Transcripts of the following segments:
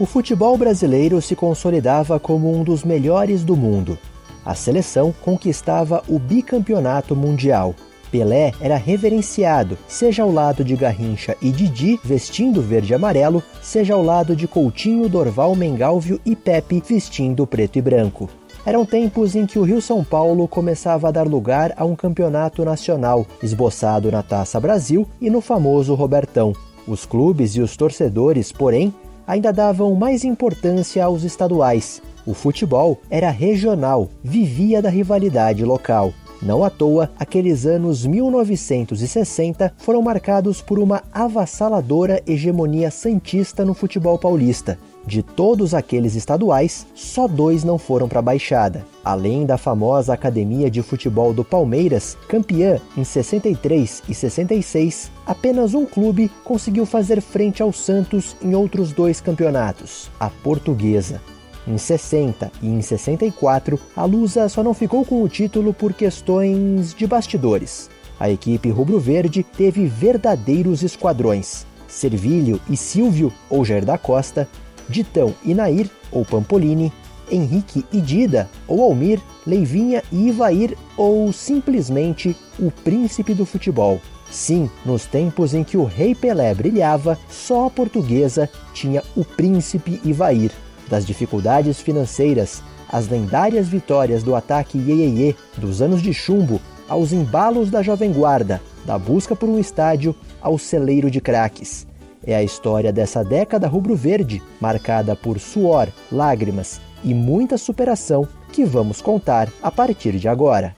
O futebol brasileiro se consolidava como um dos melhores do mundo. A seleção conquistava o bicampeonato mundial. Pelé era reverenciado, seja ao lado de Garrincha e Didi vestindo verde e amarelo, seja ao lado de Coutinho, Dorval, Mengalvio e Pepe vestindo preto e branco. Eram tempos em que o Rio São Paulo começava a dar lugar a um campeonato nacional, esboçado na Taça Brasil e no famoso Robertão. Os clubes e os torcedores, porém, ainda davam mais importância aos estaduais. O futebol era regional, vivia da rivalidade local. Não à toa, aqueles anos 1960 foram marcados por uma avassaladora hegemonia santista no futebol paulista. De todos aqueles estaduais, só dois não foram para a Baixada. Além da famosa Academia de Futebol do Palmeiras, campeã em 63 e 66, apenas um clube conseguiu fazer frente ao Santos em outros dois campeonatos, a Portuguesa. Em 60 e em 64, a Lusa só não ficou com o título por questões de bastidores. A equipe rubro-verde teve verdadeiros esquadrões. Servílio e Silvio, ou Jair da Costa, Ditão e Nair, ou Pampolini, Henrique e Dida, ou Almir, Leivinha e Ivair, ou simplesmente o príncipe do futebol. Sim, nos tempos em que o rei Pelé brilhava, só a portuguesa tinha o príncipe Ivair. Das dificuldades financeiras, às lendárias vitórias do ataque Iê, dos anos de chumbo, aos embalos da Jovem Guarda, da busca por um estádio ao celeiro de craques. É a história dessa década rubro-verde, marcada por suor, lágrimas e muita superação, que vamos contar a partir de agora.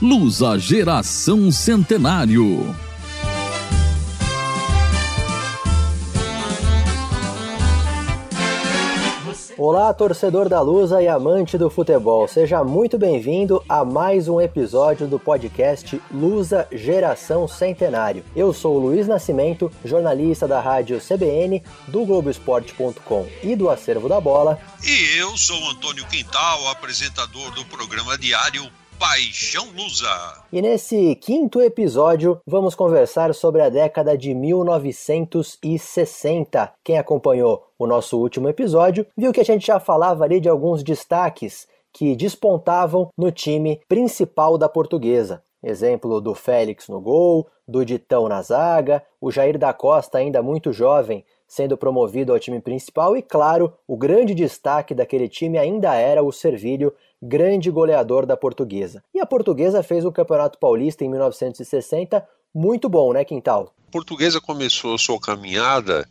Lusa Geração Centenário. Olá, torcedor da Lusa e amante do futebol. Seja muito bem-vindo a mais um episódio do podcast Lusa Geração Centenário. Eu sou o Luiz Nascimento, jornalista da rádio CBN, do Globoesporte.com e do Acervo da Bola. E eu sou o Antônio Quintal, apresentador do programa diário Paixão Lusa. E nesse quinto episódio, vamos conversar sobre a década de 1960. Quem acompanhou o nosso último episódio viu que a gente já falava ali de alguns destaques que despontavam no time principal da portuguesa. Exemplo do Félix no gol, do Ditão na zaga, o Jair da Costa, ainda muito jovem, sendo promovido ao time principal, e claro, o grande destaque daquele time ainda era o Servílio, grande goleador da portuguesa. E a portuguesa fez o Campeonato Paulista em 1960 muito bom, né, Quintal? A portuguesa começou sua caminhada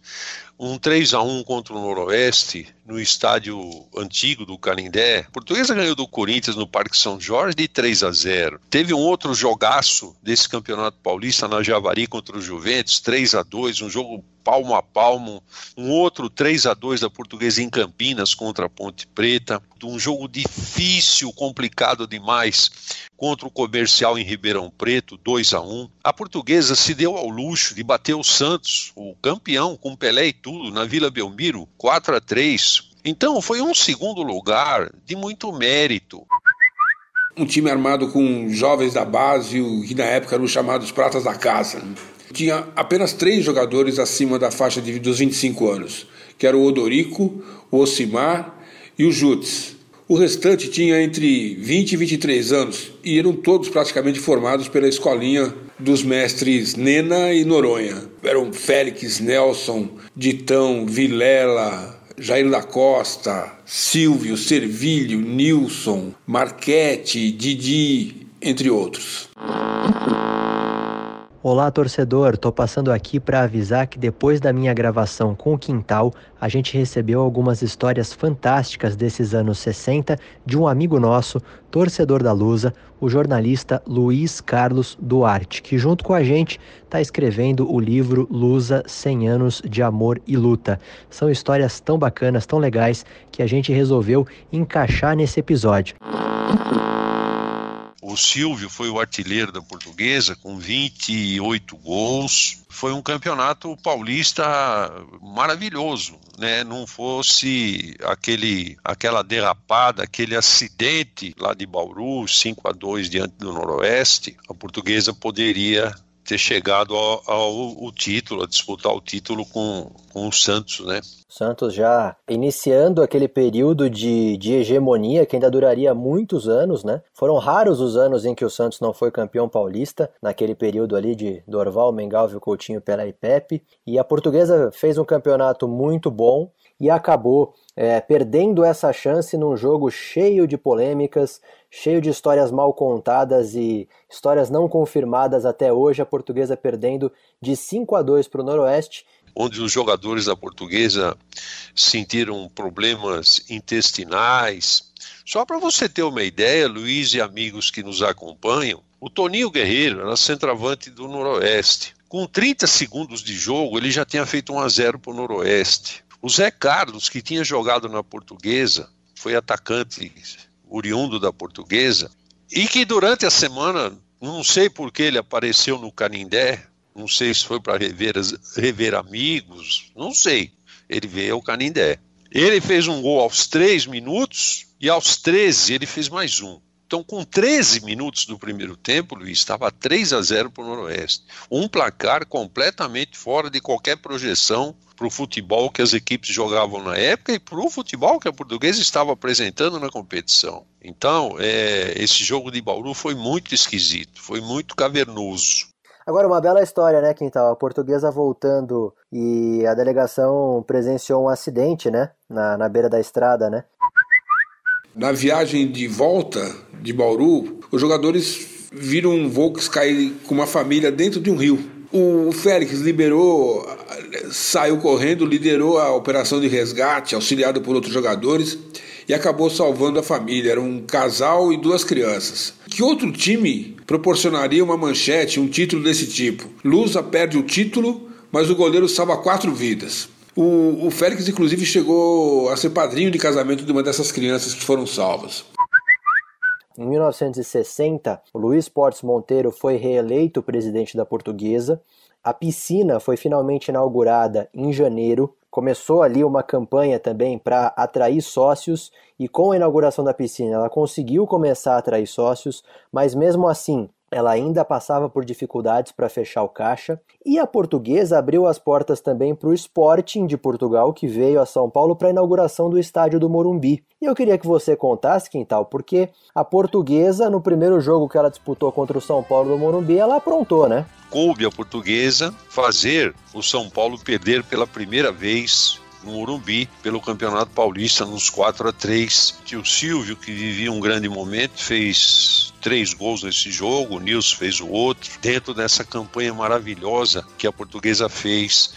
um 3 a 1 contra o Noroeste no estádio antigo do Canindé. A Portuguesa ganhou do Corinthians no Parque São Jorge de 3 a 0. Teve um outro jogaço desse Campeonato Paulista na Javari contra o Juventus, 3 a 2, um jogo palmo a palmo, um outro 3 a 2 da Portuguesa em Campinas contra a Ponte Preta, um jogo difícil, complicado demais contra o Comercial em Ribeirão Preto, 2 a 1. A Portuguesa se deu ao luxo de bater o Santos, o campeão com Pelé e tudo, na Vila Belmiro, 4 a 3. Então foi um segundo lugar de muito mérito um time armado com jovens da base, que na época eram chamados pratas da casa tinha apenas três jogadores acima da faixa de, dos 25 anos, que era o Odorico, o Osimar e o Jutz. O restante tinha entre 20 e 23 anos e eram todos praticamente formados pela escolinha dos mestres Nena e Noronha. Eram Félix, Nelson, Ditão, Vilela, Jair da Costa, Silvio, Servilho, Nilson, Marquete, Didi, entre outros. Olá, torcedor. Tô passando aqui para avisar que depois da minha gravação com o Quintal, a gente recebeu algumas histórias fantásticas desses anos 60 de um amigo nosso, torcedor da Lusa, o jornalista Luiz Carlos Duarte, que junto com a gente está escrevendo o livro Lusa 100 anos de amor e luta. São histórias tão bacanas, tão legais que a gente resolveu encaixar nesse episódio. O Silvio foi o artilheiro da portuguesa com 28 gols. Foi um campeonato paulista maravilhoso, né? Não fosse aquele aquela derrapada, aquele acidente lá de Bauru, 5 a 2 diante do Noroeste, a portuguesa poderia ter chegado ao, ao, ao, título, a disputar o título com, com o Santos, né? Santos já iniciando aquele período de, de hegemonia que ainda duraria muitos anos, né? Foram raros os anos em que o Santos não foi campeão paulista, naquele período ali de Dorval, Mengalvio, Coutinho, Pelé e Pepe. E a portuguesa fez um campeonato muito bom e acabou é, perdendo essa chance num jogo cheio de polêmicas, cheio de histórias mal contadas e histórias não confirmadas até hoje. A portuguesa perdendo de 5 a 2 para o Noroeste. Onde os jogadores da portuguesa sentiram problemas intestinais. Só para você ter uma ideia, Luiz e amigos que nos acompanham, o Toninho Guerreiro era centroavante do Noroeste. Com 30 segundos de jogo, ele já tinha feito 1 a 0 para o Noroeste. O Zé Carlos, que tinha jogado na Portuguesa, foi atacante oriundo da Portuguesa, e que durante a semana, não sei por que ele apareceu no Canindé, não sei se foi para rever, rever amigos, não sei. Ele veio ao Canindé. Ele fez um gol aos três minutos e aos 13 ele fez mais um. Então, com 13 minutos do primeiro tempo, Luiz, estava 3 a 0 para o Noroeste. Um placar completamente fora de qualquer projeção para o futebol que as equipes jogavam na época e para o futebol que a portuguesa estava apresentando na competição. Então, é, esse jogo de Bauru foi muito esquisito, foi muito cavernoso. Agora, uma bela história, né, Quintal? A portuguesa voltando e a delegação presenciou um acidente, né, na, na beira da estrada, né? Na viagem de volta de Bauru, os jogadores viram um Volks cair com uma família dentro de um rio. O Félix liberou, saiu correndo, liderou a operação de resgate, auxiliado por outros jogadores, e acabou salvando a família. Era um casal e duas crianças. Que outro time proporcionaria uma manchete, um título desse tipo? Lusa perde o título, mas o goleiro salva quatro vidas. O, o Félix, inclusive, chegou a ser padrinho de casamento de uma dessas crianças que foram salvas. Em 1960, o Luiz Portes Monteiro foi reeleito presidente da Portuguesa. A piscina foi finalmente inaugurada em janeiro. Começou ali uma campanha também para atrair sócios e com a inauguração da piscina ela conseguiu começar a atrair sócios, mas mesmo assim ela ainda passava por dificuldades para fechar o caixa, e a portuguesa abriu as portas também para o Sporting de Portugal, que veio a São Paulo para a inauguração do estádio do Morumbi. E eu queria que você contasse, Quintal, porque a portuguesa, no primeiro jogo que ela disputou contra o São Paulo do Morumbi, ela aprontou, né? Coube a portuguesa fazer o São Paulo perder pela primeira vez no Morumbi pelo Campeonato Paulista nos 4 a 3. O Silvio, que vivia um grande momento, fez três gols nesse jogo, o Nilson fez o outro, dentro dessa campanha maravilhosa que a portuguesa fez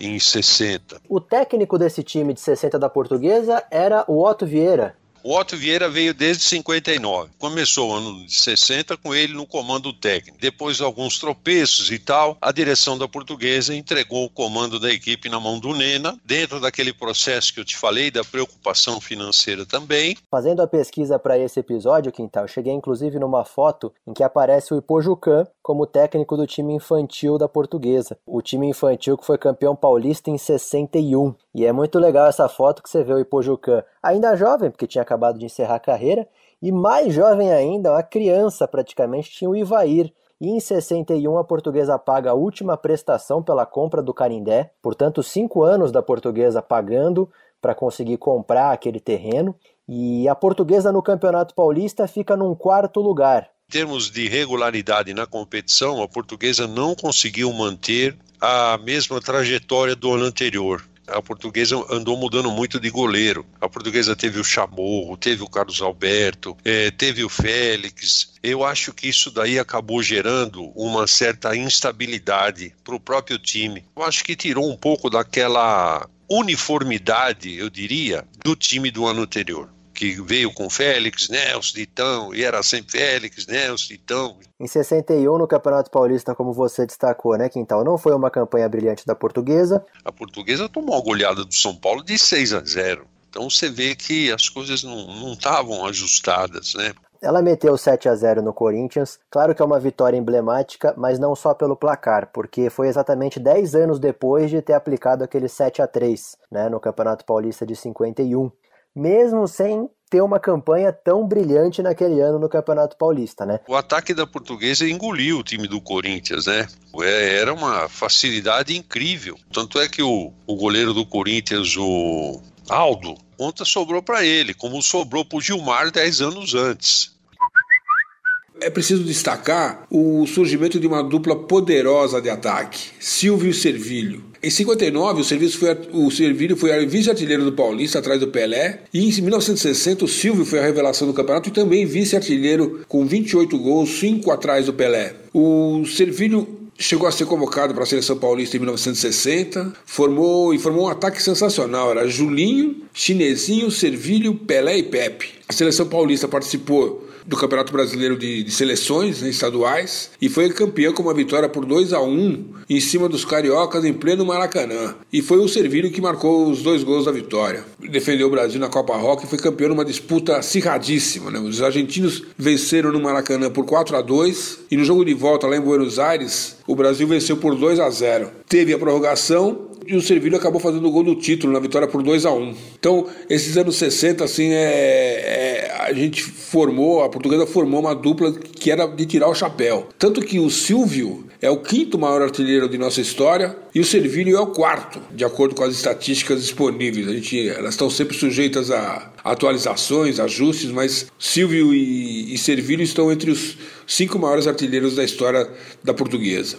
em 60. O técnico desse time de 60 da portuguesa era o Otto Vieira. O Otto Vieira veio desde 59. Começou o ano de 60 com ele no comando técnico. Depois de alguns tropeços e tal, a direção da portuguesa entregou o comando da equipe na mão do Nena, dentro daquele processo que eu te falei, da preocupação financeira também. Fazendo a pesquisa para esse episódio, Quintal, cheguei inclusive numa foto em que aparece o Ipojucan como técnico do time infantil da portuguesa. O time infantil que foi campeão paulista em 61. E é muito legal essa foto que você vê o Ipojucan ainda jovem, porque tinha acabado de encerrar a carreira, e mais jovem ainda, uma criança praticamente, tinha o Ivair. E em 61 a portuguesa paga a última prestação pela compra do Carindé, portanto, cinco anos da portuguesa pagando para conseguir comprar aquele terreno. E a portuguesa no Campeonato Paulista fica num quarto lugar. Em termos de regularidade na competição, a portuguesa não conseguiu manter a mesma trajetória do ano anterior a portuguesa andou mudando muito de goleiro. A portuguesa teve o Chamorro, teve o Carlos Alberto, é, teve o Félix. Eu acho que isso daí acabou gerando uma certa instabilidade para o próprio time. Eu acho que tirou um pouco daquela uniformidade, eu diria, do time do ano anterior que veio com Félix, Nelson, Ditão, e era sempre Félix, Nelson, Ditão. Em 61, no Campeonato Paulista, como você destacou, né, Quintal, não foi uma campanha brilhante da portuguesa. A portuguesa tomou uma goleada do São Paulo de 6 a 0. Então você vê que as coisas não estavam ajustadas, né? Ela meteu 7 a 0 no Corinthians. Claro que é uma vitória emblemática, mas não só pelo placar, porque foi exatamente 10 anos depois de ter aplicado aquele 7 a 3 né, no Campeonato Paulista de 51 mesmo sem ter uma campanha tão brilhante naquele ano no Campeonato Paulista, né? O ataque da Portuguesa engoliu o time do Corinthians, né? É, era uma facilidade incrível. Tanto é que o, o goleiro do Corinthians, o Aldo, conta sobrou para ele, como sobrou para o Gilmar 10 anos antes. É preciso destacar o surgimento de uma dupla poderosa de ataque, Silvio e Servilho. Em 59, o, serviço foi, o Servilho foi vice-artilheiro do Paulista, atrás do Pelé. E em 1960, o Silvio foi a revelação do campeonato e também vice-artilheiro, com 28 gols, 5 atrás do Pelé. O Servilho chegou a ser convocado para a seleção paulista em 1960, formou e formou um ataque sensacional. Era Julinho, Chinesinho, Servilho, Pelé e Pepe. A seleção paulista participou do Campeonato Brasileiro de, de Seleções né, estaduais e foi campeão com uma vitória por 2 a 1 em cima dos cariocas em pleno Maracanã. E foi o Servilho que marcou os dois gols da vitória. Defendeu o Brasil na Copa Rock e foi campeão numa disputa acirradíssima. Né? Os argentinos venceram no Maracanã por 4 a 2 e no jogo de volta lá em Buenos Aires o Brasil venceu por 2 a 0. Teve a prorrogação e o Servilho acabou fazendo o gol do título na vitória por 2 a 1 Então, esses anos 60, assim, é, é, a gente formou, a portuguesa formou uma dupla que era de tirar o chapéu. Tanto que o Silvio é o quinto maior artilheiro de nossa história e o Servilho é o quarto, de acordo com as estatísticas disponíveis. A gente, elas estão sempre sujeitas a atualizações, ajustes, mas Silvio e, e Servilho estão entre os cinco maiores artilheiros da história da portuguesa.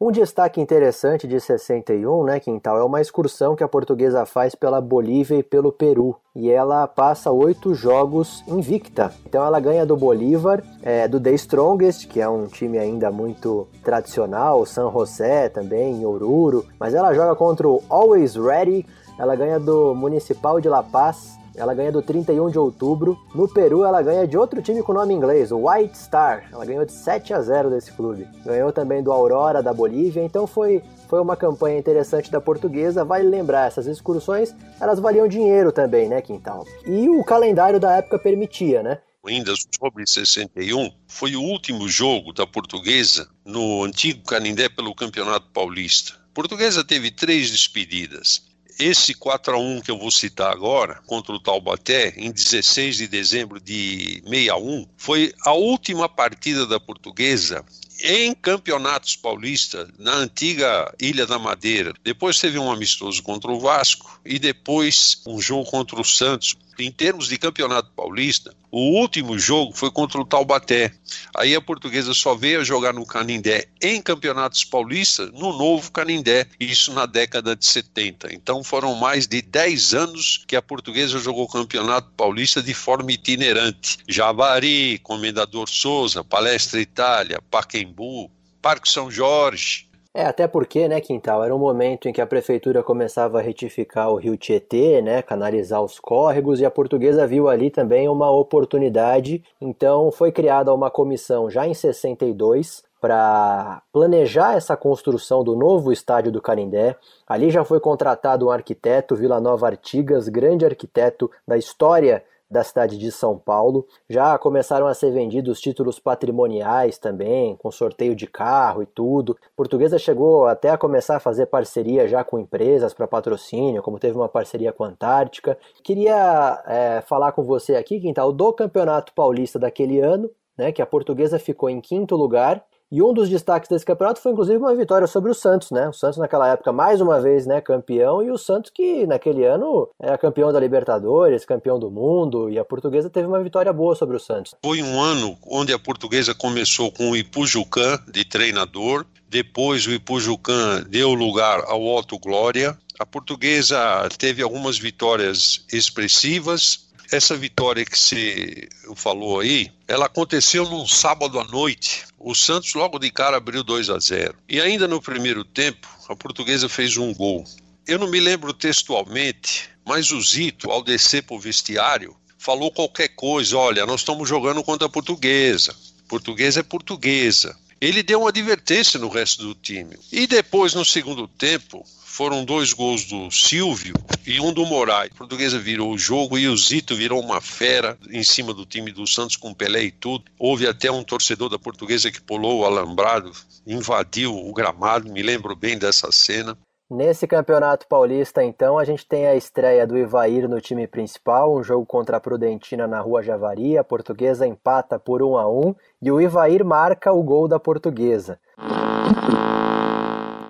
Um destaque interessante de 61, né, Quintal, é uma excursão que a portuguesa faz pela Bolívia e pelo Peru. E ela passa oito jogos invicta. Então ela ganha do Bolívar, é, do The Strongest, que é um time ainda muito tradicional, San José também, Oruro. Mas ela joga contra o Always Ready, ela ganha do Municipal de La Paz, ela ganha do 31 de outubro. No Peru, ela ganha de outro time com nome inglês, o White Star. Ela ganhou de 7 a 0 desse clube. Ganhou também do Aurora da Bolívia, então foi foi uma campanha interessante da portuguesa. Vale lembrar, essas excursões, elas valiam dinheiro também, né, Quintal? E o calendário da época permitia, né? Ainda sobre 61, foi o último jogo da portuguesa no antigo Canindé pelo Campeonato Paulista. Portuguesa teve três despedidas esse 4 a 1 que eu vou citar agora, contra o Taubaté, em 16 de dezembro de 61, foi a última partida da Portuguesa em campeonatos paulistas na antiga Ilha da Madeira. Depois teve um amistoso contra o Vasco e depois um jogo contra o Santos. Em termos de campeonato paulista, o último jogo foi contra o Taubaté. Aí a portuguesa só veio a jogar no Canindé em campeonatos paulistas no novo Canindé, isso na década de 70. Então foram mais de 10 anos que a portuguesa jogou campeonato paulista de forma itinerante. Javari, Comendador Souza, Palestra Itália, Paquembu, Parque São Jorge, é, até porque, né, Quintal, era um momento em que a prefeitura começava a retificar o rio Tietê, né, canalizar os córregos, e a portuguesa viu ali também uma oportunidade. Então foi criada uma comissão já em 62 para planejar essa construção do novo estádio do Canindé. Ali já foi contratado um arquiteto, Vila Nova Artigas, grande arquiteto da história da cidade de São Paulo. Já começaram a ser vendidos títulos patrimoniais também, com sorteio de carro e tudo. Portuguesa chegou até a começar a fazer parceria já com empresas para patrocínio, como teve uma parceria com a Antártica. Queria é, falar com você aqui, Quintal, do Campeonato Paulista daquele ano, né, que a Portuguesa ficou em quinto lugar e um dos destaques desse campeonato foi inclusive uma vitória sobre o Santos, né? O Santos naquela época mais uma vez, né, campeão e o Santos que naquele ano era campeão da Libertadores, campeão do mundo e a Portuguesa teve uma vitória boa sobre o Santos. Foi um ano onde a Portuguesa começou com o Ipujucan de treinador, depois o Ipujucan deu lugar ao Otto Glória. A Portuguesa teve algumas vitórias expressivas, essa vitória que você falou aí, ela aconteceu num sábado à noite. O Santos logo de cara abriu 2 a 0. E ainda no primeiro tempo, a portuguesa fez um gol. Eu não me lembro textualmente, mas o Zito, ao descer para o vestiário, falou qualquer coisa. Olha, nós estamos jogando contra a portuguesa. Portuguesa é portuguesa. Ele deu uma advertência no resto do time. E depois, no segundo tempo, foram dois gols do Silvio e um do Moraes. A portuguesa virou o jogo e o Zito virou uma fera em cima do time do Santos com Pelé e tudo. Houve até um torcedor da portuguesa que pulou o alambrado, invadiu o gramado, me lembro bem dessa cena. Nesse Campeonato Paulista, então, a gente tem a estreia do Ivair no time principal, um jogo contra a Prudentina na Rua Javari, a portuguesa empata por 1 a 1 e o Ivair marca o gol da portuguesa.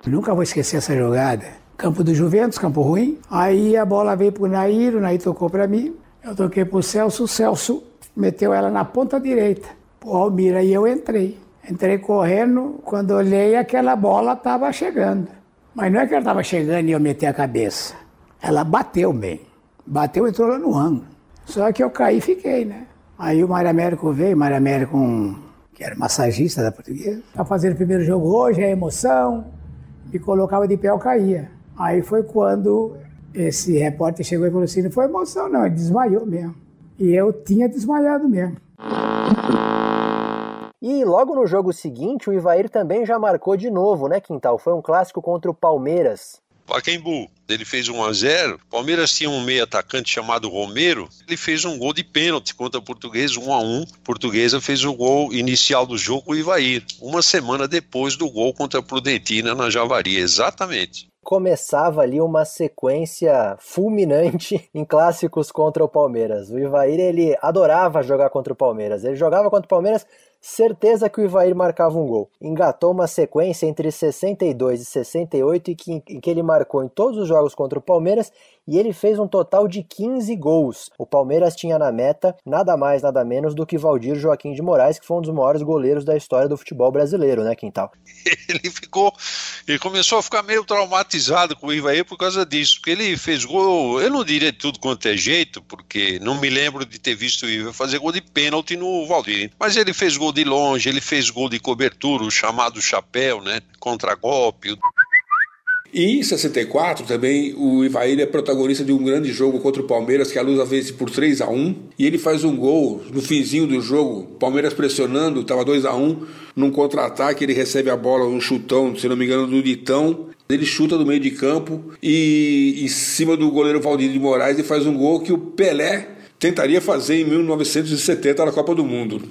Nunca vou esquecer essa jogada. Campo do Juventus, campo ruim. Aí a bola veio pro Nair, o Nair tocou para mim. Eu toquei pro Celso, o Celso meteu ela na ponta direita. Pro Almira e eu entrei. Entrei correndo, quando olhei aquela bola estava chegando. Mas não é que ela estava chegando e eu meti a cabeça. Ela bateu bem. Bateu e entrou lá no ângulo. Só que eu caí e fiquei, né? Aí o Mário Américo veio, Mário Américo, que era massagista da portuguesa, tá fazendo o primeiro jogo hoje, é emoção, me colocava de pé, eu caía. Aí foi quando esse repórter chegou e falou assim: não foi emoção, não, ele desmaiou mesmo. E eu tinha desmaiado mesmo. E logo no jogo seguinte, o Ivair também já marcou de novo, né, Quintal? Foi um clássico contra o Palmeiras. Pacaembu, ele fez 1 a 0 Palmeiras tinha um meio atacante chamado Romero, ele fez um gol de pênalti contra a Portuguesa, 1 a 1 Portuguesa fez o gol inicial do jogo com o Ivair, uma semana depois do gol contra a Prudentina na Javari, exatamente. Começava ali uma sequência fulminante em clássicos contra o Palmeiras. O Ivair ele adorava jogar contra o Palmeiras. Ele jogava contra o Palmeiras certeza que o Ivair marcava um gol. Engatou uma sequência entre 62 e 68 em que, em que ele marcou em todos os jogos contra o Palmeiras e ele fez um total de 15 gols. O Palmeiras tinha na meta nada mais, nada menos do que Valdir Joaquim de Moraes, que foi um dos maiores goleiros da história do futebol brasileiro, né, Quintal? Ele ficou, ele começou a ficar meio traumatizado com o Ivair por causa disso, porque ele fez gol, eu não diria tudo quanto é jeito, porque não me lembro de ter visto o Ivair fazer gol de pênalti no Valdir, mas ele fez gol de longe, ele fez gol de cobertura, o chamado chapéu, né? Contra-golpe. E em 64 também o Ivair é protagonista de um grande jogo contra o Palmeiras, que a Lusa vence por 3 a 1 e ele faz um gol no finzinho do jogo, Palmeiras pressionando, estava 2 a 1 num contra-ataque, ele recebe a bola, um chutão, se não me engano, do Ditão, ele chuta do meio de campo e em cima do goleiro Valdir de Moraes e faz um gol que o Pelé tentaria fazer em 1970 na Copa do Mundo.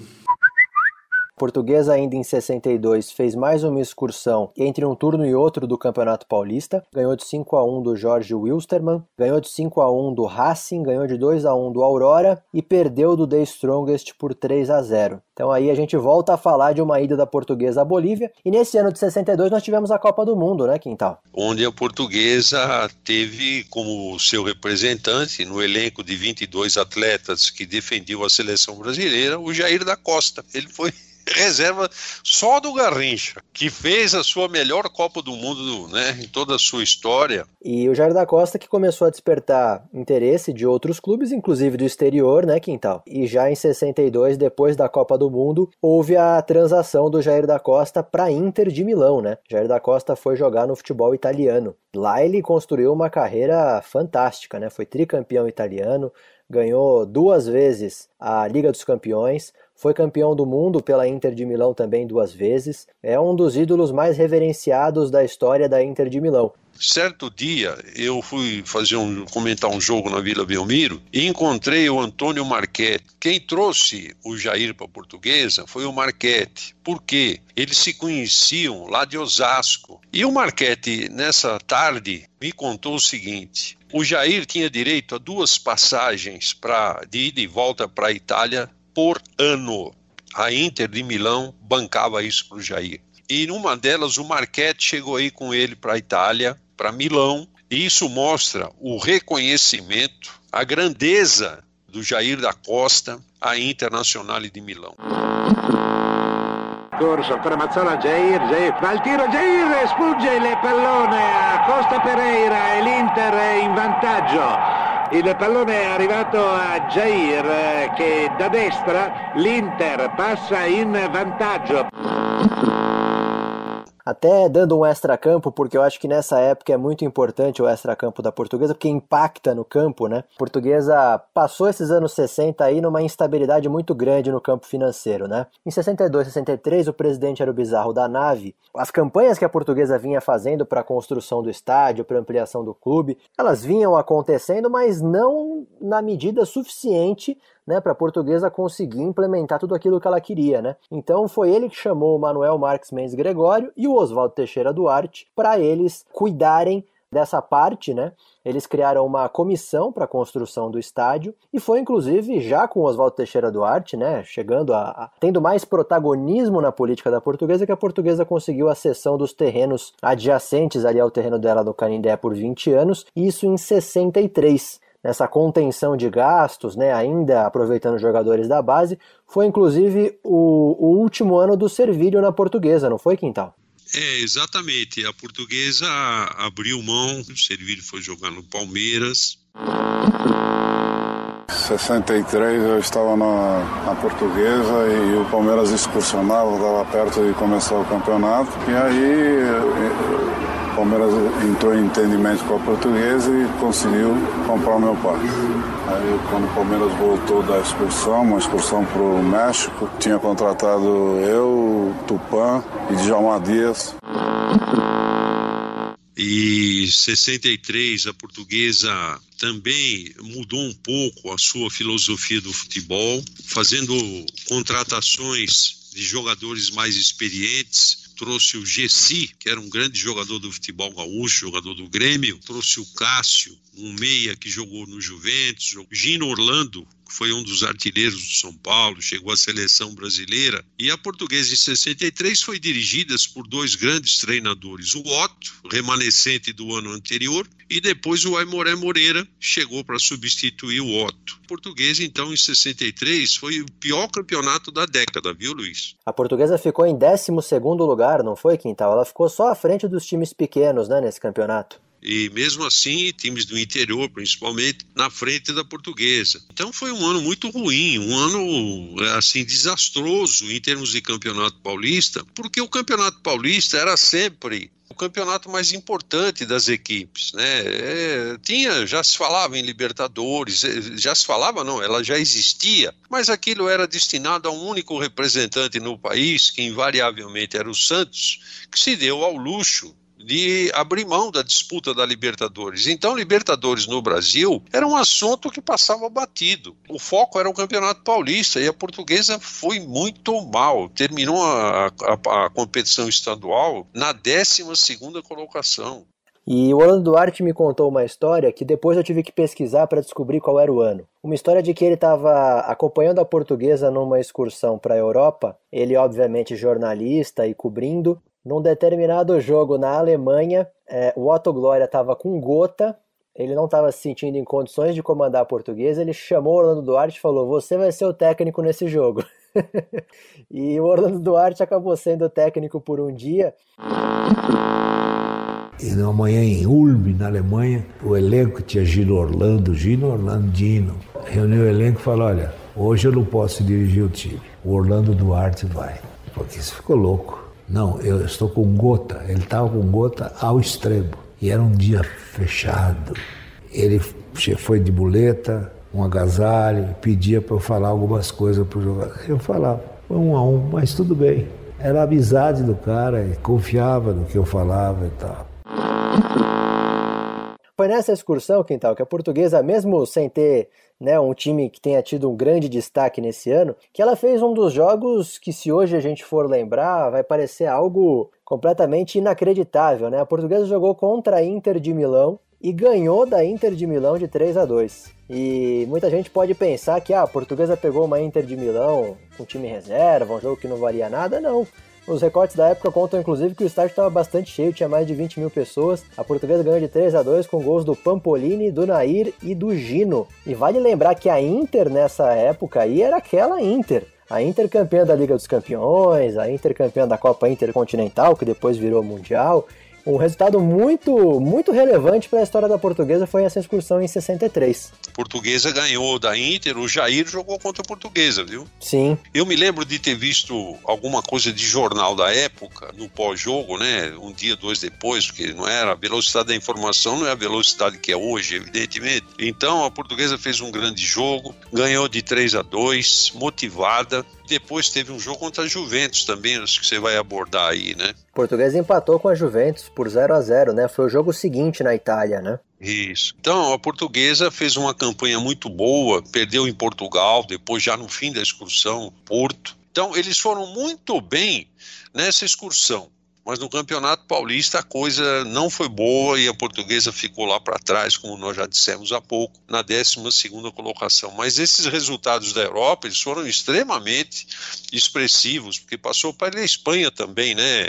Portuguesa ainda em 62 fez mais uma excursão entre um turno e outro do Campeonato Paulista, ganhou de 5 a 1 do Jorge Wilstermann, ganhou de 5 a 1 do Racing, ganhou de 2 a 1 do Aurora e perdeu do The Strongest por 3 a 0. Então aí a gente volta a falar de uma ida da Portuguesa à Bolívia e nesse ano de 62 nós tivemos a Copa do Mundo, né, Quintal? Onde a Portuguesa teve como seu representante no elenco de 22 atletas que defendiam a seleção brasileira o Jair da Costa. Ele foi reserva só do Garrincha, que fez a sua melhor Copa do Mundo né, em toda a sua história. E o Jair da Costa que começou a despertar interesse de outros clubes, inclusive do exterior, né, Quintal? E já em 62, depois da Copa do Mundo, houve a transação do Jair da Costa para Inter de Milão, né? Jair da Costa foi jogar no futebol italiano. Lá ele construiu uma carreira fantástica, né? Foi tricampeão italiano, ganhou duas vezes a Liga dos Campeões, foi campeão do mundo pela Inter de Milão também duas vezes. É um dos ídolos mais reverenciados da história da Inter de Milão. Certo dia eu fui fazer um comentar um jogo na Vila Belmiro e encontrei o Antônio Marchetti. Quem trouxe o Jair para a Portuguesa foi o Marchetti. Por quê? Eles se conheciam lá de Osasco. E o Marchetti nessa tarde me contou o seguinte: o Jair tinha direito a duas passagens para de ida e volta para a Itália por ano. A Inter de Milão bancava isso para o Jair. E numa delas, o Marquete chegou aí com ele para a Itália, para Milão, e isso mostra o reconhecimento, a grandeza do Jair da Costa à Internazionale di Milão. Corso, ancora Mazzola, Jair, Jair, va al tiro, Jair spugge il pallone a Costa Pereira e l'Inter è in vantaggio. Il pallone è arrivato a Jair eh, che da destra l'Inter passa in vantaggio. Até dando um extra-campo, porque eu acho que nessa época é muito importante o extra-campo da portuguesa, porque impacta no campo, né? A portuguesa passou esses anos 60 aí numa instabilidade muito grande no campo financeiro, né? Em 62, 63, o presidente era o bizarro da nave. As campanhas que a portuguesa vinha fazendo para a construção do estádio, para ampliação do clube, elas vinham acontecendo, mas não na medida suficiente né, para a portuguesa conseguir implementar tudo aquilo que ela queria. Né? Então foi ele que chamou o Manuel Marques Mendes Gregório e o Oswaldo Teixeira Duarte para eles cuidarem dessa parte, né? Eles criaram uma comissão para a construção do estádio e foi inclusive já com Oswaldo Teixeira Duarte, né, chegando a, a, tendo mais protagonismo na política da portuguesa que a portuguesa conseguiu a cessão dos terrenos adjacentes ali ao terreno dela no Canindé por 20 anos, isso em 63 nessa contenção de gastos, né, ainda aproveitando os jogadores da base, foi inclusive o, o último ano do Servílio na portuguesa, não foi, Quintal? É, exatamente. A portuguesa abriu mão, o Servílio foi jogar no Palmeiras. 63 eu estava na, na portuguesa e, e, o Palmeiras excursionava, estava perto de começar o campeonato. E aí Palmeiras entrou em entendimento com a portuguesa e conseguiu comprar o meu pai. Aí quando o Palmeiras voltou da excursão, uma excursão para o México, tinha contratado eu, Tupã e Djalma Dias. E 63 a portuguesa também mudou um pouco a sua filosofia do futebol, fazendo contratações de jogadores mais experientes, trouxe o Gessi, que era um grande jogador do futebol gaúcho, jogador do Grêmio, trouxe o Cássio, um meia que jogou no Juventus, Gino Orlando, que foi um dos artilheiros do São Paulo, chegou à seleção brasileira. E a Portuguesa em 63 foi dirigida por dois grandes treinadores, o Otto, remanescente do ano anterior, e depois o Aimoré Moreira chegou para substituir o Otto. A Portuguesa, então, em 63 foi o pior campeonato da década, viu, Luiz? A Portuguesa ficou em 12 lugar, não foi, Quintal? Ela ficou só à frente dos times pequenos, né, nesse campeonato e mesmo assim times do interior principalmente na frente da portuguesa então foi um ano muito ruim um ano assim desastroso em termos de campeonato paulista porque o campeonato paulista era sempre o campeonato mais importante das equipes, né? É, tinha, já se falava em Libertadores, é, já se falava não, ela já existia, mas aquilo era destinado a um único representante no país, que invariavelmente era o Santos, que se deu ao luxo de abrir mão da disputa da Libertadores. Então, Libertadores no Brasil era um assunto que passava batido. O foco era o Campeonato Paulista e a portuguesa foi muito mal. Terminou a, a, a competição estadual na 12 colocação. E o Orlando Duarte me contou uma história que depois eu tive que pesquisar para descobrir qual era o ano. Uma história de que ele estava acompanhando a portuguesa numa excursão para a Europa, ele obviamente jornalista e cobrindo, num determinado jogo na Alemanha, é, o Otto Glória estava com gota, ele não estava se sentindo em condições de comandar a portuguesa, ele chamou o Orlando Duarte e falou: Você vai ser o técnico nesse jogo. e o Orlando Duarte acabou sendo técnico por um dia. E numa manhã em Ulm, na Alemanha, o elenco tinha Gino Orlando, Gino Orlandino. Reuniu o elenco e falou: Olha, hoje eu não posso dirigir o time. O Orlando Duarte vai. Porque isso ficou louco. Não, eu estou com gota. Ele estava com gota ao extremo. E era um dia fechado. Ele foi de boleta, um agasalho, pedia para eu falar algumas coisas para o jogador. Eu falava, um a um, mas tudo bem. Era a amizade do cara, e confiava no que eu falava e tal. Foi nessa excursão, Quintal, que a portuguesa, mesmo sem ter né, um time que tenha tido um grande destaque nesse ano, que ela fez um dos jogos que, se hoje a gente for lembrar, vai parecer algo completamente inacreditável. Né? A portuguesa jogou contra a Inter de Milão e ganhou da Inter de Milão de 3 a 2. E muita gente pode pensar que ah, a portuguesa pegou uma Inter de Milão com time reserva, um jogo que não valia nada. Não. Os recortes da época contam inclusive que o estádio estava bastante cheio, tinha mais de 20 mil pessoas. A portuguesa ganhou de 3 a 2 com gols do Pampolini, do Nair e do Gino. E vale lembrar que a Inter nessa época aí era aquela Inter. A Inter campeã da Liga dos Campeões, a Inter campeã da Copa Intercontinental, que depois virou Mundial. Um resultado muito, muito relevante para a história da portuguesa foi essa excursão em 63. A portuguesa ganhou da Inter, o Jair jogou contra a portuguesa, viu? Sim. Eu me lembro de ter visto alguma coisa de jornal da época, no pós-jogo, né? Um dia, dois depois, porque não era a velocidade da informação, não é a velocidade que é hoje, evidentemente. Então a portuguesa fez um grande jogo, ganhou de 3 a 2, motivada, depois teve um jogo contra a Juventus também, acho que você vai abordar aí, né? Português empatou com a Juventus por 0 a 0 né? Foi o jogo seguinte na Itália, né? Isso. Então, a portuguesa fez uma campanha muito boa, perdeu em Portugal, depois já no fim da excursão, Porto. Então, eles foram muito bem nessa excursão. Mas no Campeonato Paulista a coisa não foi boa e a portuguesa ficou lá para trás, como nós já dissemos há pouco, na 12 colocação. Mas esses resultados da Europa eles foram extremamente expressivos, porque passou para a Espanha também, né,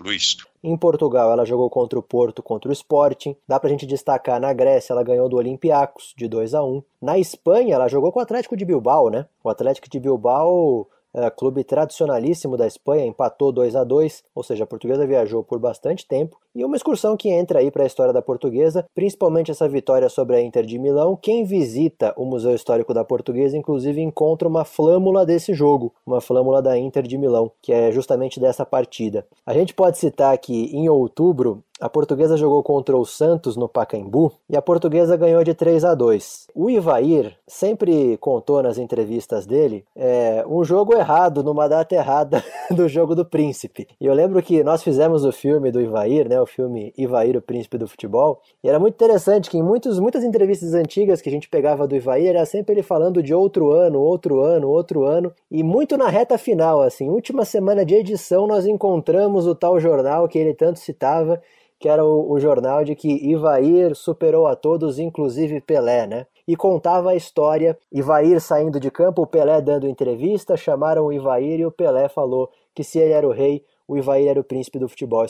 Luiz? Em Portugal, ela jogou contra o Porto, contra o Sporting. Dá pra gente destacar na Grécia, ela ganhou do Olympiacos de 2 a 1. Na Espanha, ela jogou com o Atlético de Bilbao, né? O Atlético de Bilbao é, clube tradicionalíssimo da Espanha, empatou 2 a 2 ou seja, a portuguesa viajou por bastante tempo. E uma excursão que entra aí para a história da portuguesa, principalmente essa vitória sobre a Inter de Milão. Quem visita o Museu Histórico da Portuguesa, inclusive, encontra uma flâmula desse jogo, uma flâmula da Inter de Milão, que é justamente dessa partida. A gente pode citar que em outubro a portuguesa jogou contra o Santos no Pacaembu e a portuguesa ganhou de 3 a 2. O Ivair sempre contou nas entrevistas dele é, um jogo errado numa data errada do jogo do Príncipe. E eu lembro que nós fizemos o filme do Ivair, né, o filme Ivair, o Príncipe do Futebol, e era muito interessante que em muitos, muitas entrevistas antigas que a gente pegava do Ivair, era sempre ele falando de outro ano, outro ano, outro ano, e muito na reta final, assim, última semana de edição nós encontramos o tal jornal que ele tanto citava que era o, o jornal de que Ivair superou a todos, inclusive Pelé, né? E contava a história, Ivair saindo de campo, o Pelé dando entrevista, chamaram o Ivair e o Pelé falou que se ele era o rei, o Ivair era o príncipe do futebol.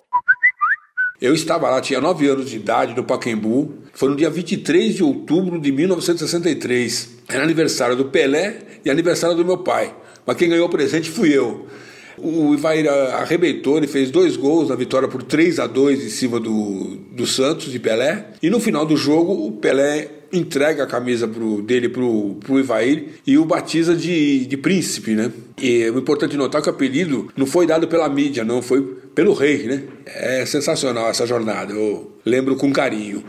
Eu estava lá, tinha 9 anos de idade, no Paquembu. Foi no dia 23 de outubro de 1963. Era aniversário do Pelé e aniversário do meu pai. Mas quem ganhou o presente fui eu. O Ivair arrebentou, ele fez dois gols na vitória por 3 a 2 em cima do, do Santos, de Pelé. E no final do jogo, o Pelé entrega a camisa pro, dele pro, pro Ivair e o batiza de, de príncipe, né? E é importante notar que o apelido não foi dado pela mídia, não, foi pelo rei, né? É sensacional essa jornada, eu lembro com carinho.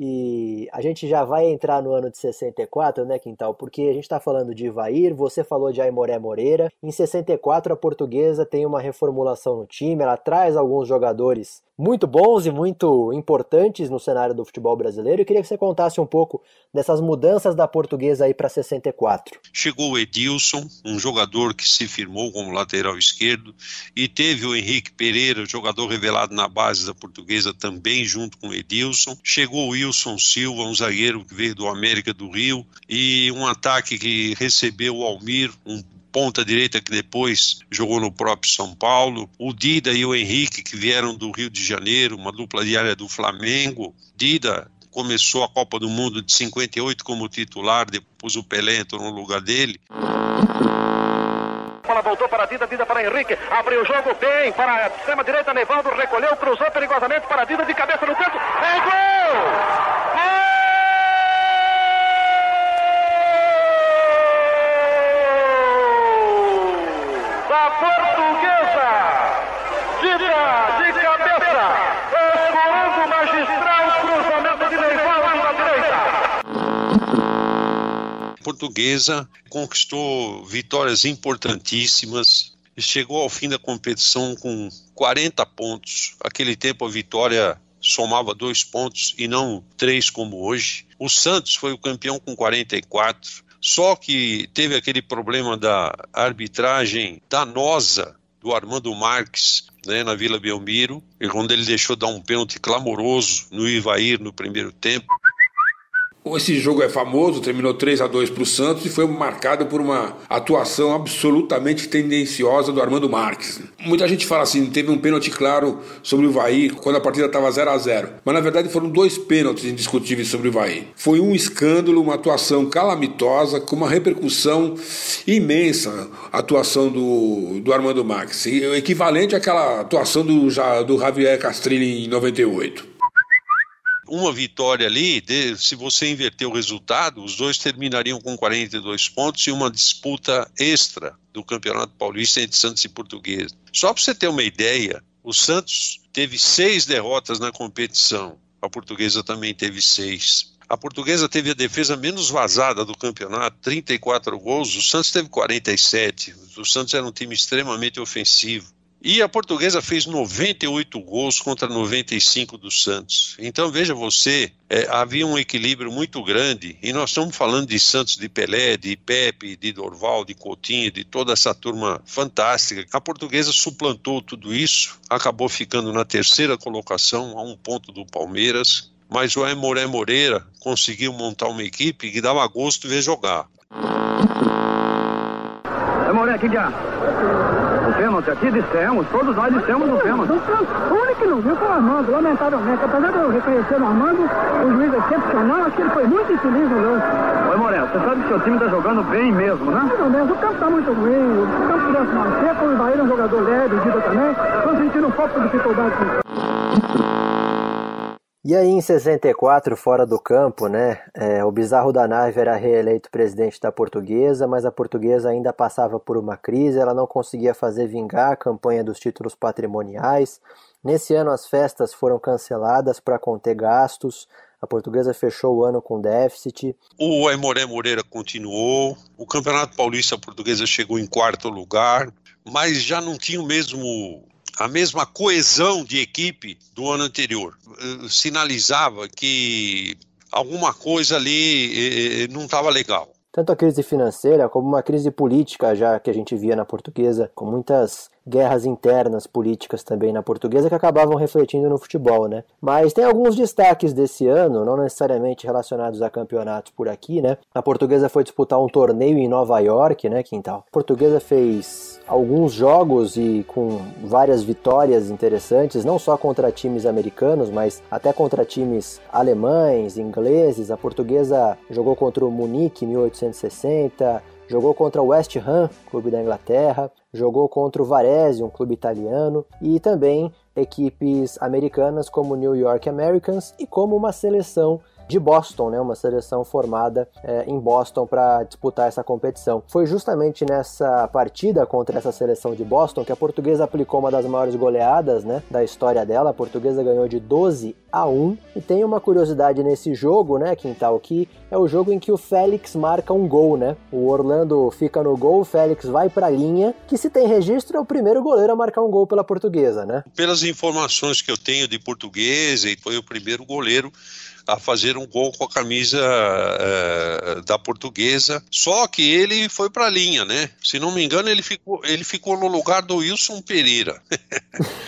E a gente já vai entrar no ano de 64, né, Quintal? Porque a gente está falando de Ivair, você falou de Aimoré Moreira. Em 64, a portuguesa tem uma reformulação no time, ela traz alguns jogadores muito bons e muito importantes no cenário do futebol brasileiro. Eu queria que você contasse um pouco dessas mudanças da portuguesa aí para 64. Chegou o Edilson, um jogador que se firmou como lateral esquerdo, e teve o Henrique Pereira, jogador revelado na base da portuguesa também junto com o Edilson. Chegou o Wilson Silva, um zagueiro que veio do América do Rio, e um ataque que recebeu o Almir, um ponta direita que depois jogou no próprio São Paulo, o Dida e o Henrique que vieram do Rio de Janeiro, uma dupla diária do Flamengo. Dida começou a Copa do Mundo de 58 como titular, depois o Pelé entrou no lugar dele. Bola voltou para Dida, Dida para Henrique, abriu o jogo bem para a extrema direita, Nevaldo recolheu, cruzou perigosamente para Dida de cabeça no canto, é gol! Portuguesa conquistou vitórias importantíssimas, chegou ao fim da competição com 40 pontos. Aquele tempo a vitória somava dois pontos e não três como hoje. O Santos foi o campeão com 44. Só que teve aquele problema da arbitragem danosa do Armando Marques né, na Vila Belmiro, quando ele deixou dar um pênalti clamoroso no Ivair no primeiro tempo. Esse jogo é famoso, terminou 3 a 2 para o Santos e foi marcado por uma atuação absolutamente tendenciosa do Armando Marques. Muita gente fala assim, teve um pênalti claro sobre o Ivaí quando a partida estava 0 a 0 mas na verdade foram dois pênaltis indiscutíveis sobre o Ivaí. Foi um escândalo, uma atuação calamitosa, com uma repercussão imensa, a atuação do, do Armando Marques, equivalente àquela atuação do, do Javier Castrilli em 98 uma vitória ali, de, se você inverter o resultado, os dois terminariam com 42 pontos e uma disputa extra do Campeonato Paulista entre Santos e Portuguesa. Só para você ter uma ideia, o Santos teve seis derrotas na competição, a Portuguesa também teve seis. A Portuguesa teve a defesa menos vazada do campeonato, 34 gols, o Santos teve 47. O Santos era um time extremamente ofensivo. E a portuguesa fez 98 gols contra 95 do Santos. Então veja você, é, havia um equilíbrio muito grande, e nós estamos falando de Santos, de Pelé, de Pepe, de Dorval, de Coutinho, de toda essa turma fantástica. A portuguesa suplantou tudo isso, acabou ficando na terceira colocação, a um ponto do Palmeiras, mas o Emoré Moreira conseguiu montar uma equipe que dava gosto ver jogar. Emoré, que, o pênalti aqui dissemos, todos nós dissemos o pênalti. O único que não viu foi o Armando, lamentavelmente. Apesar de eu reconhecer o Armando, o juiz é excepcional, acho que ele foi muito infeliz no lance. Oi, Morel, você sabe que seu time está jogando bem mesmo, né? Ou menos, o campo está muito ruim, o campo tivesse mais seco, o Bahia é um jogador leve, o Dida também, estão sentindo um pouco de dificuldade e aí, em 64, fora do campo, né, é, o Bizarro da Nave era reeleito presidente da Portuguesa, mas a Portuguesa ainda passava por uma crise, ela não conseguia fazer vingar a campanha dos títulos patrimoniais. Nesse ano, as festas foram canceladas para conter gastos, a Portuguesa fechou o ano com déficit. O Aimoré Moreira continuou, o Campeonato Paulista Portuguesa chegou em quarto lugar, mas já não tinha o mesmo a mesma coesão de equipe do ano anterior. Eh, sinalizava que alguma coisa ali eh, eh, não estava legal. Tanto a crise financeira como uma crise política já que a gente via na portuguesa, com muitas guerras internas políticas também na portuguesa que acabavam refletindo no futebol, né? Mas tem alguns destaques desse ano, não necessariamente relacionados a campeonatos por aqui, né? A portuguesa foi disputar um torneio em Nova York, né, Quintal? A portuguesa fez alguns jogos e com várias vitórias interessantes, não só contra times americanos, mas até contra times alemães, ingleses. A portuguesa jogou contra o Munique em 1860, jogou contra o West Ham, clube da Inglaterra, jogou contra o Varese, um clube italiano, e também equipes americanas como o New York Americans e como uma seleção de Boston, né, uma seleção formada é, em Boston para disputar essa competição. Foi justamente nessa partida contra essa seleção de Boston que a portuguesa aplicou uma das maiores goleadas né, da história dela. A portuguesa ganhou de 12 a 1 e tem uma curiosidade nesse jogo, né, Quintal, que é o jogo em que o Félix marca um gol, né? O Orlando fica no gol, o Félix vai para a linha, que se tem registro é o primeiro goleiro a marcar um gol pela portuguesa, né? Pelas informações que eu tenho de portuguesa, e foi o primeiro goleiro a fazer um gol com a camisa uh, da portuguesa. Só que ele foi para a linha, né? Se não me engano, ele ficou, ele ficou no lugar do Wilson Pereira.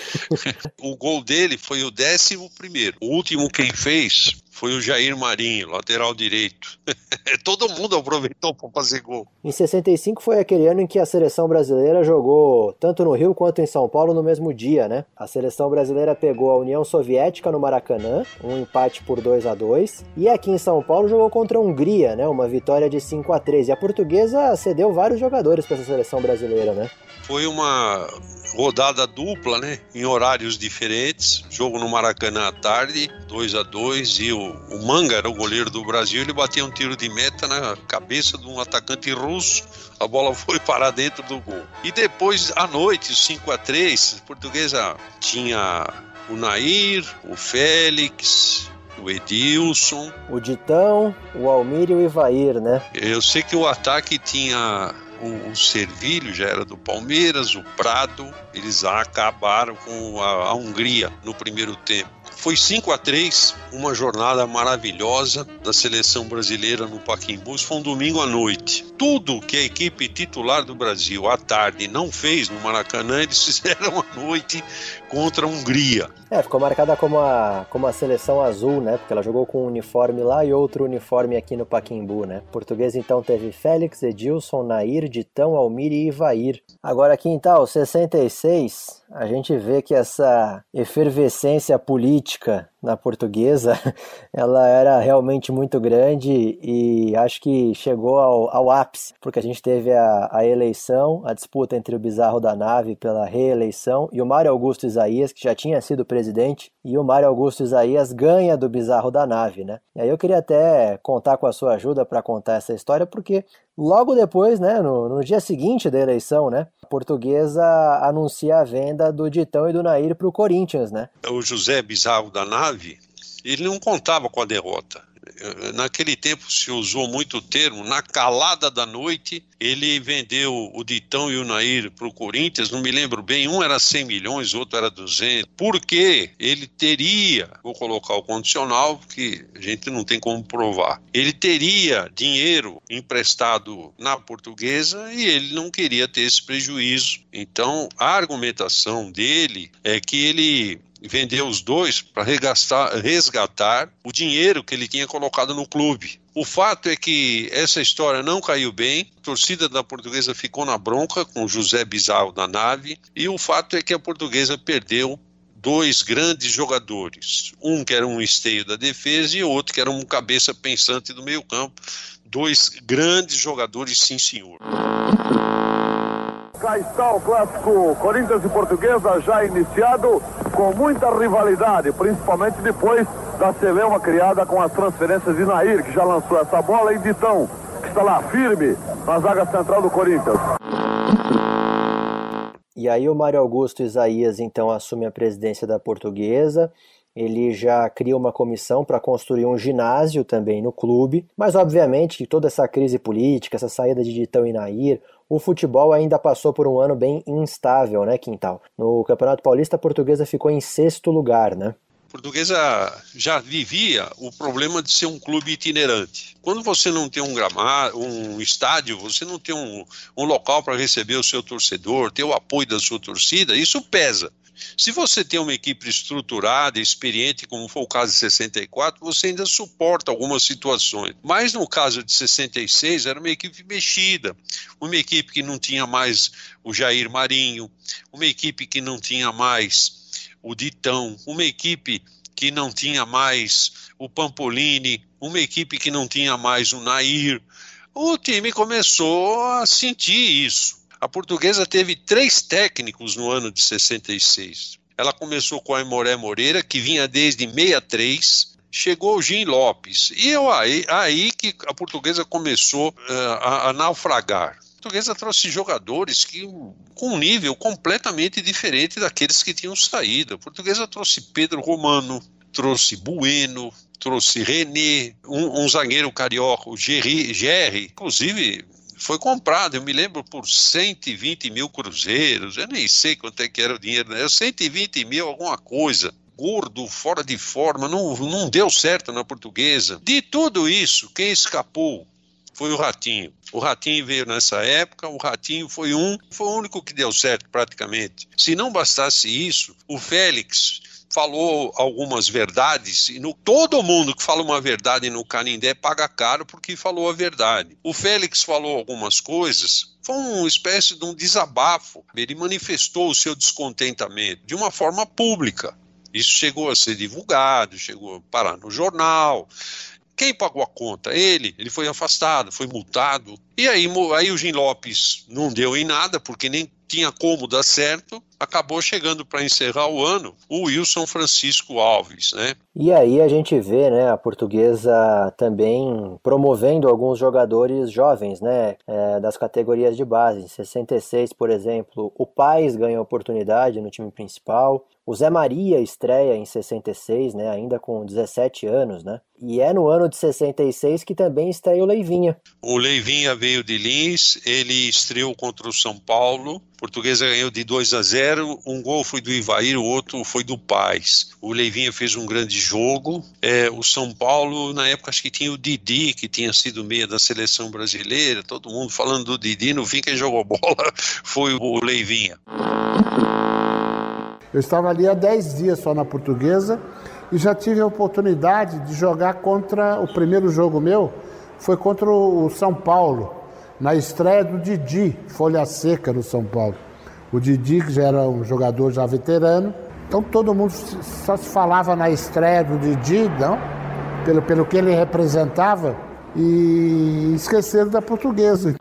o gol dele foi o décimo primeiro. O último quem fez foi o Jair Marinho, lateral direito. Todo mundo aproveitou para fazer gol. Em 65 foi aquele ano em que a seleção brasileira jogou tanto no Rio quanto em São Paulo no mesmo dia, né? A seleção brasileira pegou a União Soviética no Maracanã, um empate por 2 a 2 e aqui em São Paulo jogou contra a Hungria, né? Uma vitória de 5 a 3 E a portuguesa cedeu vários jogadores para essa seleção brasileira, né? Foi uma rodada dupla, né? Em horários diferentes. Jogo no Maracanã à tarde, 2 a 2 e o, o Manga era o goleiro do Brasil, ele batia um tiro de meta na cabeça de um atacante russo. A bola foi parar dentro do gol. E depois à noite, 5 a 3 a portuguesa tinha o Nair, o Félix, o Edilson. O Ditão, o Almir e o Ivair, né? Eu sei que o ataque tinha o, o Servilho já era do Palmeiras, o Prado, eles acabaram com a, a Hungria no primeiro tempo. Foi 5 a 3 uma jornada maravilhosa da seleção brasileira no Paquimbu. Foi um domingo à noite. Tudo que a equipe titular do Brasil à tarde não fez no Maracanã, eles fizeram à noite contra a Hungria. É, ficou marcada como a, como a seleção azul, né? Porque ela jogou com um uniforme lá e outro uniforme aqui no Paquimbu, né? Português então teve Félix, Edilson, Nair, Ditão, Almir e Ivair. Agora, Quintal, 66, a gente vê que essa efervescência política na portuguesa, ela era realmente muito grande e acho que chegou ao, ao ápice, porque a gente teve a, a, eleição, a disputa entre o Bizarro da Nave pela reeleição e o Mário Augusto Isaías, que já tinha sido presidente, e o Mário Augusto Isaías ganha do Bizarro da Nave, né? E aí eu queria até contar com a sua ajuda para contar essa história, porque logo depois, né, no, no dia seguinte da eleição, né, a portuguesa anuncia a venda do Ditão e do Nair para o Corinthians, né? O José Bizarro da Nave ele não contava com a derrota. Naquele tempo se usou muito o termo, na calada da noite, ele vendeu o Ditão e o Nair para o Corinthians, não me lembro bem, um era 100 milhões, outro era 200, porque ele teria, vou colocar o condicional, porque a gente não tem como provar, ele teria dinheiro emprestado na portuguesa e ele não queria ter esse prejuízo. Então, a argumentação dele é que ele vendeu os dois para resgatar o dinheiro que ele tinha colocado no clube. O fato é que essa história não caiu bem, a torcida da portuguesa ficou na bronca com José Bizarro da nave, e o fato é que a portuguesa perdeu dois grandes jogadores, um que era um esteio da defesa e outro que era um cabeça pensante do meio campo, dois grandes jogadores, sim senhor. Cá está o clássico Corinthians e Portuguesa já iniciado com muita rivalidade, principalmente depois da celeuma criada com as transferências de Nair, que já lançou essa bola, e Ditão, que está lá firme na zaga central do Corinthians. E aí o Mário Augusto Isaías então assume a presidência da Portuguesa. Ele já cria uma comissão para construir um ginásio também no clube, mas obviamente toda essa crise política, essa saída de Ditão e Nair, o futebol ainda passou por um ano bem instável, né, Quintal? No Campeonato Paulista, a portuguesa ficou em sexto lugar, né? A portuguesa já vivia o problema de ser um clube itinerante. Quando você não tem um gramado, um estádio, você não tem um, um local para receber o seu torcedor, ter o apoio da sua torcida, isso pesa. Se você tem uma equipe estruturada, experiente, como foi o caso de 64, você ainda suporta algumas situações. Mas no caso de 66, era uma equipe mexida, uma equipe que não tinha mais o Jair Marinho, uma equipe que não tinha mais o Ditão, uma equipe que não tinha mais o Pampolini, uma equipe que não tinha mais o Nair. O time começou a sentir isso. A portuguesa teve três técnicos no ano de 66. Ela começou com a Moré Moreira, que vinha desde 63, chegou o Jim Lopes. E eu, aí, aí que a portuguesa começou uh, a, a, naufragar. A portuguesa trouxe jogadores que, com um nível completamente diferente daqueles que tinham saído. A portuguesa trouxe Pedro Romano, trouxe Bueno, trouxe René, um, um zagueiro carioca, o Gerry, inclusive foi comprado, eu me lembro, por 120 mil cruzeiros, eu nem sei quanto é que era o dinheiro, né? 120 mil alguma coisa, gordo, fora de forma, não, não deu certo na portuguesa. De tudo isso, quem escapou foi o Ratinho. O Ratinho veio nessa época, o Ratinho foi um, foi o único que deu certo praticamente. Se não bastasse isso, o Félix falou algumas verdades, e no, todo mundo que fala uma verdade no Canindé paga caro porque falou a verdade. O Félix falou algumas coisas, foi uma espécie de um desabafo. Ele manifestou o seu descontentamento de uma forma pública. Isso chegou a ser divulgado, chegou a parar no jornal. Quem pagou a conta? Ele. Ele foi afastado, foi multado. E aí, aí o Jim Lopes não deu em nada, porque nem tinha como dar certo, acabou chegando para encerrar o ano o Wilson Francisco Alves, né? E aí a gente vê, né, a portuguesa também promovendo alguns jogadores jovens, né, é, das categorias de base. Em 66, por exemplo, o Paz ganha oportunidade no time principal. O Zé Maria estreia em 66, né, ainda com 17 anos, né? E é no ano de 66 que também estreia o Leivinha. O Leivinha veio de Lins, ele estreou contra o São Paulo. Portuguesa ganhou de 2 a 0. Um gol foi do Ivair, o outro foi do Paz. O Leivinha fez um grande jogo. É, o São Paulo, na época, acho que tinha o Didi, que tinha sido meia da seleção brasileira. Todo mundo falando do Didi. No fim, quem jogou bola foi o Leivinha. Eu estava ali há 10 dias só na portuguesa e já tive a oportunidade de jogar contra o primeiro jogo meu, foi contra o São Paulo, na estreia do Didi, folha seca no São Paulo. O Didi, que já era um jogador já veterano, então todo mundo só se falava na estreia do Didi, não? Pelo, pelo que ele representava, e esqueceram da portuguesa.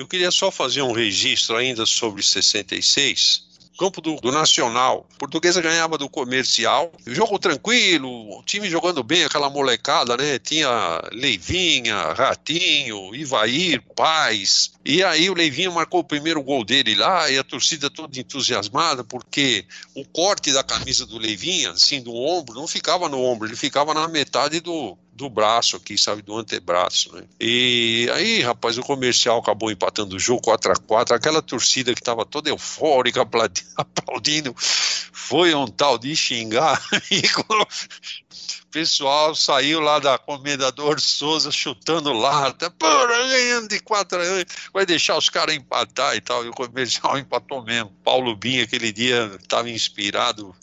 Eu queria só fazer um registro ainda sobre 66. campo do, do Nacional. Portuguesa ganhava do comercial. Jogo tranquilo, o time jogando bem, aquela molecada, né? Tinha Leivinha, Ratinho, Ivair, Paz. E aí o Leivinha marcou o primeiro gol dele lá e a torcida toda entusiasmada, porque o corte da camisa do Leivinha, assim, do ombro, não ficava no ombro, ele ficava na metade do, do braço aqui, sabe, do antebraço, né? E aí, rapaz, o comercial acabou empatando o jogo 4 a 4 aquela torcida que estava toda eufórica, aplaudindo, foi um tal de xingar, e pessoal saiu lá da Comendador Souza chutando lata, porra, ganhando de 4 anos, vai deixar os caras empatar e tal, e o comercial empatou mesmo. Paulo Binha, aquele dia, estava inspirado,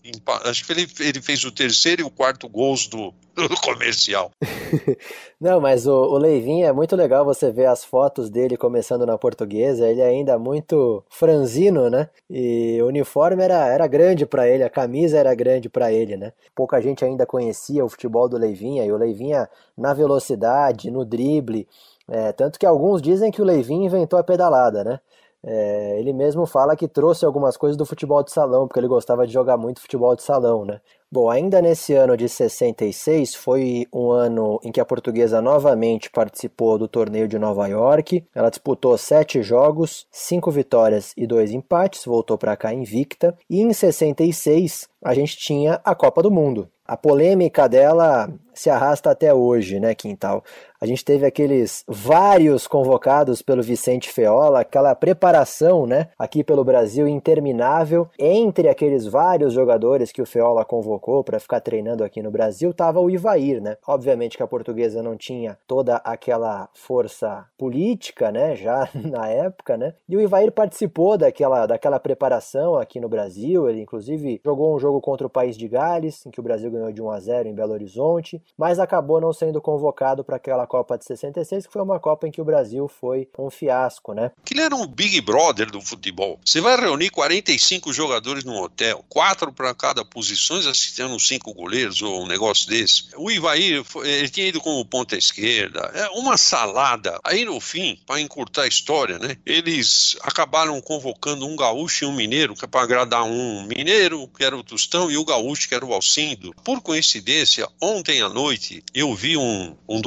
acho que ele, ele fez o terceiro e o quarto gols do, do comercial. Não, mas o, o Leivinho é muito legal você ver as fotos dele começando na portuguesa, ele ainda muito franzino, né? E o uniforme era, era grande para ele, a camisa era grande para ele, né? Pouca gente ainda conhecia o futebol do Leivinha, e o Leivinha na velocidade, no drible, é, tanto que alguns dizem que o Leivinho inventou a pedalada, né? É, ele mesmo fala que trouxe algumas coisas do futebol de salão, porque ele gostava de jogar muito futebol de salão, né? Bom, ainda nesse ano de 66 foi um ano em que a portuguesa novamente participou do torneio de Nova York. Ela disputou sete jogos, cinco vitórias e dois empates, voltou para cá invicta. E em 66 a gente tinha a Copa do Mundo. A polêmica dela se arrasta até hoje, né, Quintal? A gente teve aqueles vários convocados pelo Vicente Feola, aquela preparação, né, aqui pelo Brasil interminável. Entre aqueles vários jogadores que o Feola convocou para ficar treinando aqui no Brasil, tava o Ivair, né? Obviamente que a portuguesa não tinha toda aquela força política, né, já na época, né? E o Ivair participou daquela, daquela preparação aqui no Brasil. Ele inclusive jogou um jogo contra o País de Gales, em que o Brasil ganhou de 1 a 0 em Belo Horizonte, mas acabou não sendo convocado para aquela Copa de 66, que foi uma Copa em que o Brasil foi um fiasco, né? Aquilo era um Big Brother do futebol. Você vai reunir 45 jogadores num hotel, quatro para cada posição, assistindo cinco goleiros ou um negócio desse. O Ivair, ele tinha ido como ponta esquerda, é uma salada. Aí no fim, para encurtar a história, né? Eles acabaram convocando um gaúcho e um mineiro, que é para agradar um mineiro, que era o Tostão, e o gaúcho, que era o Alcindo. Por coincidência, ontem à noite eu vi um, um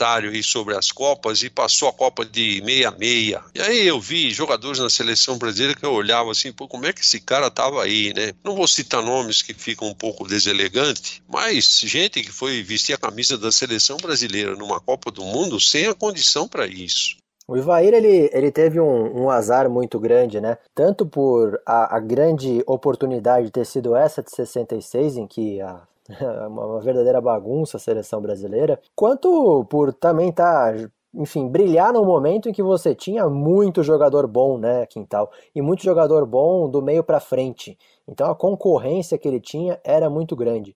documentário aí sobre as Copas e passou a Copa de 66. E aí eu vi jogadores na seleção brasileira que eu olhava assim, pô, como é que esse cara tava aí, né? Não vou citar nomes que ficam um pouco deselegantes, mas gente que foi vestir a camisa da seleção brasileira numa Copa do Mundo sem a condição para isso. O Ivair ele, ele teve um, um, azar muito grande, né? Tanto por a, a, grande oportunidade de ter sido essa de 66, em que a, uma verdadeira bagunça a seleção brasileira, quanto por também estar tá enfim, brilhar no momento em que você tinha muito jogador bom, né, Quintal, e muito jogador bom do meio para frente. Então a concorrência que ele tinha era muito grande.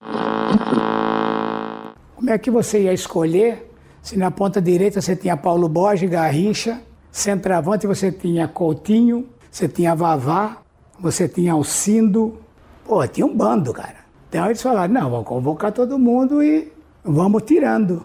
Como é que você ia escolher se na ponta direita você tinha Paulo Borges, Garrincha, centroavante você tinha Coutinho, você tinha Vavá, você tinha Alcindo, pô, tinha um bando, cara. Então eles falaram, não, vamos convocar todo mundo e vamos tirando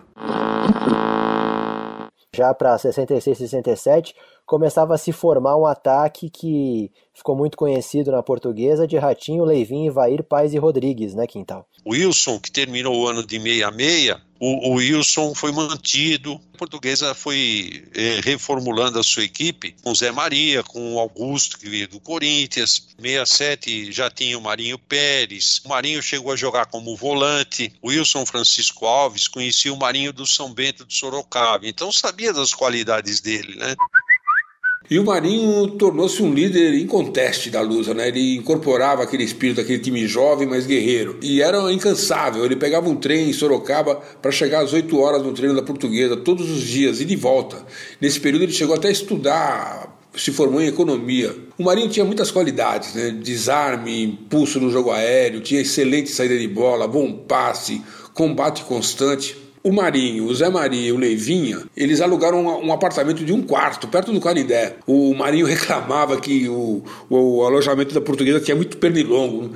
já para 66, 67, começava a se formar um ataque que ficou muito conhecido na portuguesa de Ratinho, Leivinho, Ivair, Paz e Rodrigues, né, Quintal? Wilson, que terminou o ano de 66, o, o Wilson foi mantido, a portuguesa foi é, reformulando a sua equipe com Zé Maria, com o Augusto, que veio do Corinthians, 67 já tinha o Marinho Pérez, o Marinho chegou a jogar como volante, o Wilson Francisco Alves conhecia o Marinho do São Bento de Sorocaba, então sabia das qualidades dele, né? E o Marinho tornou-se um líder inconteste da Lusa, né? Ele incorporava aquele espírito daquele time jovem, mas guerreiro. E era incansável. Ele pegava um trem em Sorocaba para chegar às 8 horas no treino da Portuguesa, todos os dias, e de volta. Nesse período ele chegou até a estudar se formou em economia. O Marinho tinha muitas qualidades, né? desarme, impulso no jogo aéreo, tinha excelente saída de bola, bom passe, combate constante. O Marinho, o Zé Maria e o Leivinha, eles alugaram um, um apartamento de um quarto, perto do Canindé. O Marinho reclamava que o, o alojamento da portuguesa tinha muito pernilongo.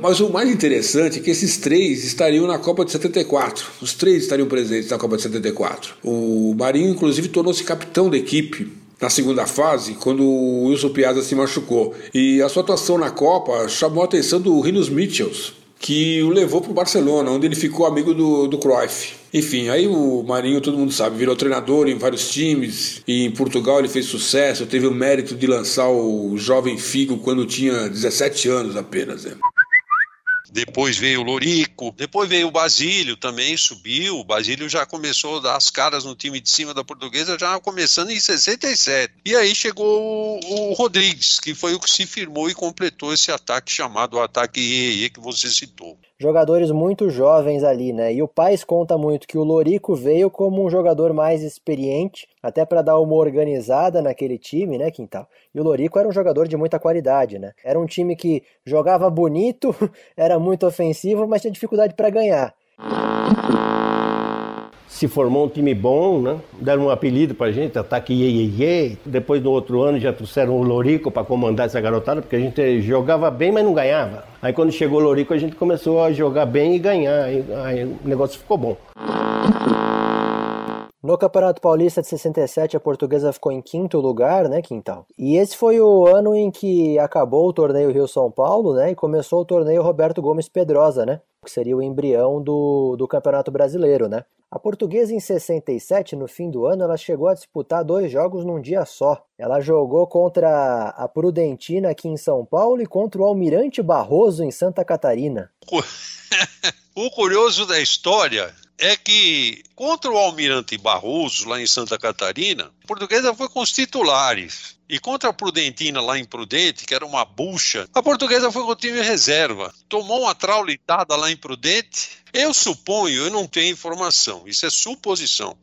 Mas o mais interessante é que esses três estariam na Copa de 74. Os três estariam presentes na Copa de 74. O Marinho, inclusive, tornou-se capitão da equipe na segunda fase, quando o Wilson Piazza se machucou. E a sua atuação na Copa chamou a atenção do Rinos Mitchells, que o levou para o Barcelona, onde ele ficou amigo do, do Cruyff. Enfim, aí o Marinho, todo mundo sabe, virou treinador em vários times. E em Portugal ele fez sucesso, teve o mérito de lançar o jovem Figo quando tinha 17 anos apenas. Né? Depois veio o Lorico, depois veio o Basílio também, subiu. O Basílio já começou a dar as caras no time de cima da portuguesa, já começando em 67. E aí chegou o, o Rodrigues, que foi o que se firmou e completou esse ataque chamado ataque IEE que você citou jogadores muito jovens ali, né? E o Paz conta muito que o Lorico veio como um jogador mais experiente, até para dar uma organizada naquele time, né, Quintal? E o Lorico era um jogador de muita qualidade, né? Era um time que jogava bonito, era muito ofensivo, mas tinha dificuldade para ganhar se formou um time bom, né? Deram um apelido pra gente, Ataque Ye, Ye, Ye. Depois do outro ano já trouxeram o Lorico para comandar essa garotada, porque a gente jogava bem, mas não ganhava. Aí quando chegou o Lorico a gente começou a jogar bem e ganhar. Aí, aí o negócio ficou bom. No Campeonato Paulista de 67, a portuguesa ficou em quinto lugar, né, Quintal? E esse foi o ano em que acabou o torneio Rio-São Paulo, né, e começou o torneio Roberto Gomes Pedrosa, né, que seria o embrião do, do Campeonato Brasileiro, né. A portuguesa em 67, no fim do ano, ela chegou a disputar dois jogos num dia só. Ela jogou contra a Prudentina aqui em São Paulo e contra o Almirante Barroso em Santa Catarina. o curioso da história é que contra o Almirante Barroso, lá em Santa Catarina, a portuguesa foi com os titulares. E contra a Prudentina lá em Prudente, que era uma bucha, a portuguesa foi com o time reserva. Tomou uma traulitada lá em Prudente. Eu suponho, eu não tenho informação, isso é suposição,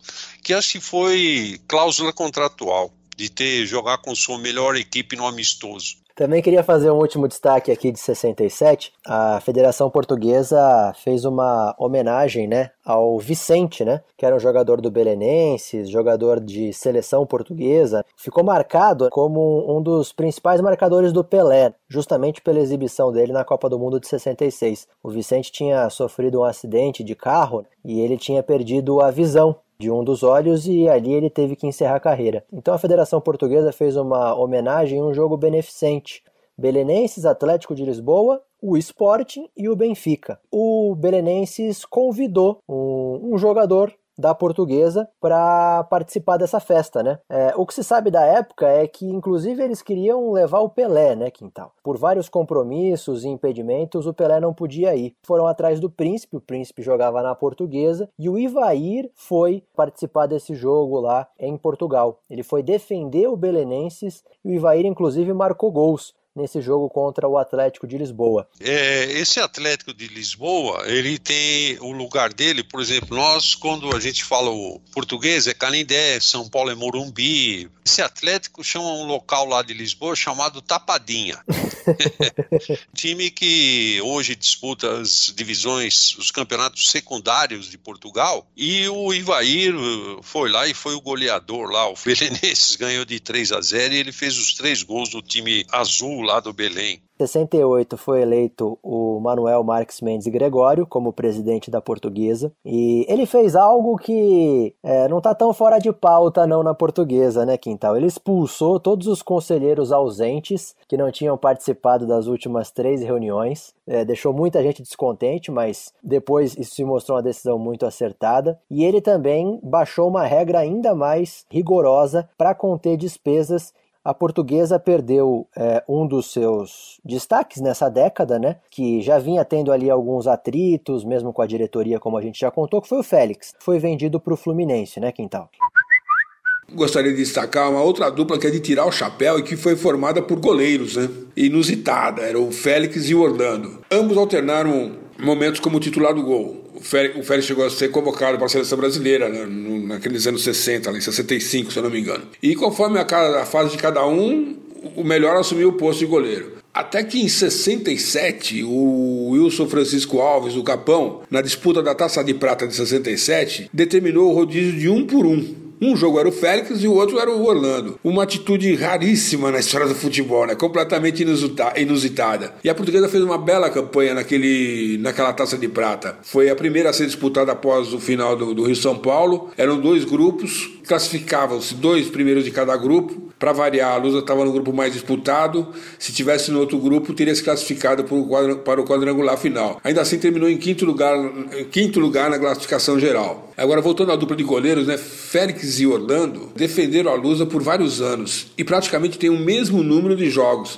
que acho que foi cláusula contratual de ter jogar com sua melhor equipe no amistoso. Também queria fazer um último destaque aqui de 67. A Federação Portuguesa fez uma homenagem, né, ao Vicente, né, que era um jogador do Belenenses, jogador de seleção portuguesa. Ficou marcado como um dos principais marcadores do Pelé, justamente pela exibição dele na Copa do Mundo de 66. O Vicente tinha sofrido um acidente de carro e ele tinha perdido a visão de um dos olhos e ali ele teve que encerrar a carreira. Então a Federação Portuguesa fez uma homenagem em um jogo beneficente. Belenenses, Atlético de Lisboa, o Sporting e o Benfica. O Belenenses convidou um, um jogador da portuguesa para participar dessa festa, né? É, o que se sabe da época é que, inclusive, eles queriam levar o Pelé, né, Quintal? Por vários compromissos e impedimentos, o Pelé não podia ir. Foram atrás do Príncipe, o Príncipe jogava na portuguesa, e o Ivair foi participar desse jogo lá em Portugal. Ele foi defender o Belenenses e o Ivair, inclusive, marcou gols nesse jogo contra o Atlético de Lisboa. É, esse Atlético de Lisboa, ele tem o lugar dele, por exemplo, nós quando a gente fala o português é Canindé, São Paulo é Morumbi. Esse Atlético chama um local lá de Lisboa chamado Tapadinha. Time que hoje disputa as divisões, os campeonatos secundários de Portugal, e o Ivair foi lá e foi o goleador lá. O Belenenses ganhou de 3 a 0 e ele fez os três gols do time azul lá do Belém. 68 foi eleito o Manuel Marques Mendes Gregório como presidente da Portuguesa e ele fez algo que é, não está tão fora de pauta não na Portuguesa, né, Quintal? Ele expulsou todos os conselheiros ausentes que não tinham participado das últimas três reuniões, é, deixou muita gente descontente, mas depois isso se mostrou uma decisão muito acertada e ele também baixou uma regra ainda mais rigorosa para conter despesas a portuguesa perdeu é, um dos seus destaques nessa década, né? Que já vinha tendo ali alguns atritos, mesmo com a diretoria, como a gente já contou, que foi o Félix. Foi vendido para o Fluminense, né, Quintal? Gostaria de destacar uma outra dupla que é de tirar o chapéu e que foi formada por goleiros, né? Inusitada, era o Félix e o Orlando. Ambos alternaram momentos como titular do gol o Félix, chegou a ser convocado para a seleção brasileira né, naqueles anos 60, em 65, se eu não me engano. E conforme a, a fase de cada um, o melhor assumiu o posto de goleiro. Até que em 67, o Wilson Francisco Alves, do Capão, na disputa da Taça de Prata de 67, determinou o rodízio de um por um. Um jogo era o Félix e o outro era o Orlando. Uma atitude raríssima na história do futebol, né? completamente inusitada. E a portuguesa fez uma bela campanha naquele, naquela taça de prata. Foi a primeira a ser disputada após o final do, do Rio São Paulo. Eram dois grupos, classificavam-se dois primeiros de cada grupo Para variar, a Lusa estava no grupo mais disputado. Se tivesse no outro grupo, teria se classificado para o quadrangular final. Ainda assim, terminou em quinto lugar, quinto lugar na classificação geral. Agora, voltando à dupla de goleiros, né? Félix e Orlando defenderam a Lusa por vários anos e praticamente têm o mesmo número de jogos.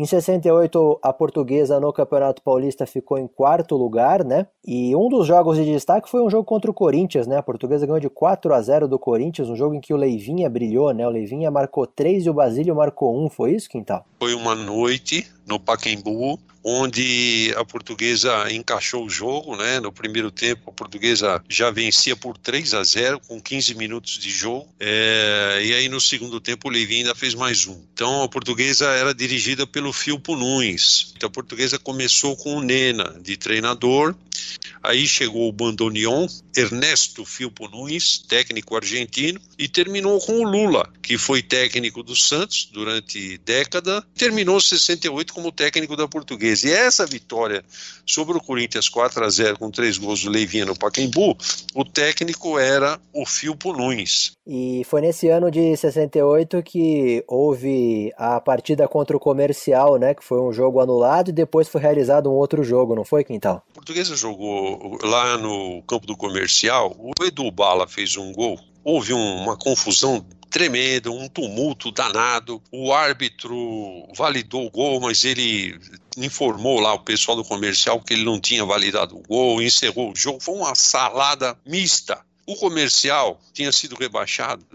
Em 68, a portuguesa no Campeonato Paulista ficou em quarto lugar, né? E um dos jogos de destaque foi um jogo contra o Corinthians, né? A portuguesa ganhou de 4 a 0 do Corinthians, um jogo em que o Leivinha brilhou, né? O Leivinha marcou 3 e o Basílio marcou 1, foi isso, Quintal? Foi uma noite no Pacaembu, onde a portuguesa encaixou o jogo, né? No primeiro tempo, a portuguesa já vencia por 3 a 0 com 15 minutos de jogo. É, e aí no segundo tempo o Levi ainda fez mais um. Então a portuguesa era dirigida pelo Filpo Nunes. Então a portuguesa começou com o Nena de treinador. Aí chegou o Bandoneon, Ernesto Filpo Nunes, técnico argentino, e terminou com o Lula, que foi técnico do Santos durante década. Terminou 68 como técnico da portuguesa. E essa vitória sobre o Corinthians 4 a 0 com três gols do Leivinha no Pacaembu, o técnico era o Filpo Nunes. E foi nesse ano de 68 que houve a partida contra o Comercial, né, que foi um jogo anulado e depois foi realizado um outro jogo, não foi, Quintal? A Portuguesa jogou lá no campo do Comercial, o Edu Bala fez um gol, houve uma confusão tremendo, um tumulto danado. O árbitro validou o gol, mas ele informou lá o pessoal do comercial que ele não tinha validado o gol, encerrou o jogo. Foi uma salada mista. O comercial tinha sido rebaixado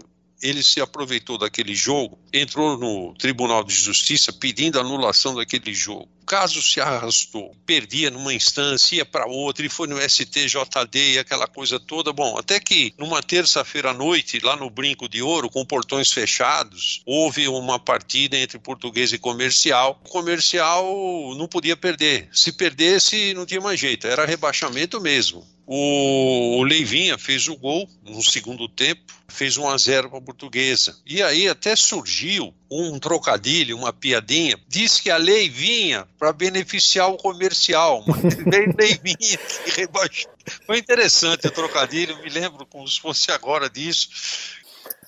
ele se aproveitou daquele jogo, entrou no Tribunal de Justiça pedindo anulação daquele jogo. O caso se arrastou, perdia numa instância, ia para outra, e foi no STJD e aquela coisa toda. Bom, até que numa terça-feira à noite, lá no Brinco de Ouro, com portões fechados, houve uma partida entre português e comercial. O comercial não podia perder. Se perdesse, não tinha mais jeito, era rebaixamento mesmo. O, Leivinha fez o gol no segundo tempo, fez 1 a 0 para a Portuguesa. E aí até surgiu um trocadilho, uma piadinha. Diz que a lei vinha para beneficiar o comercial, mas Leivinha que rebaixou. Foi interessante o trocadilho, me lembro como se fosse agora disso.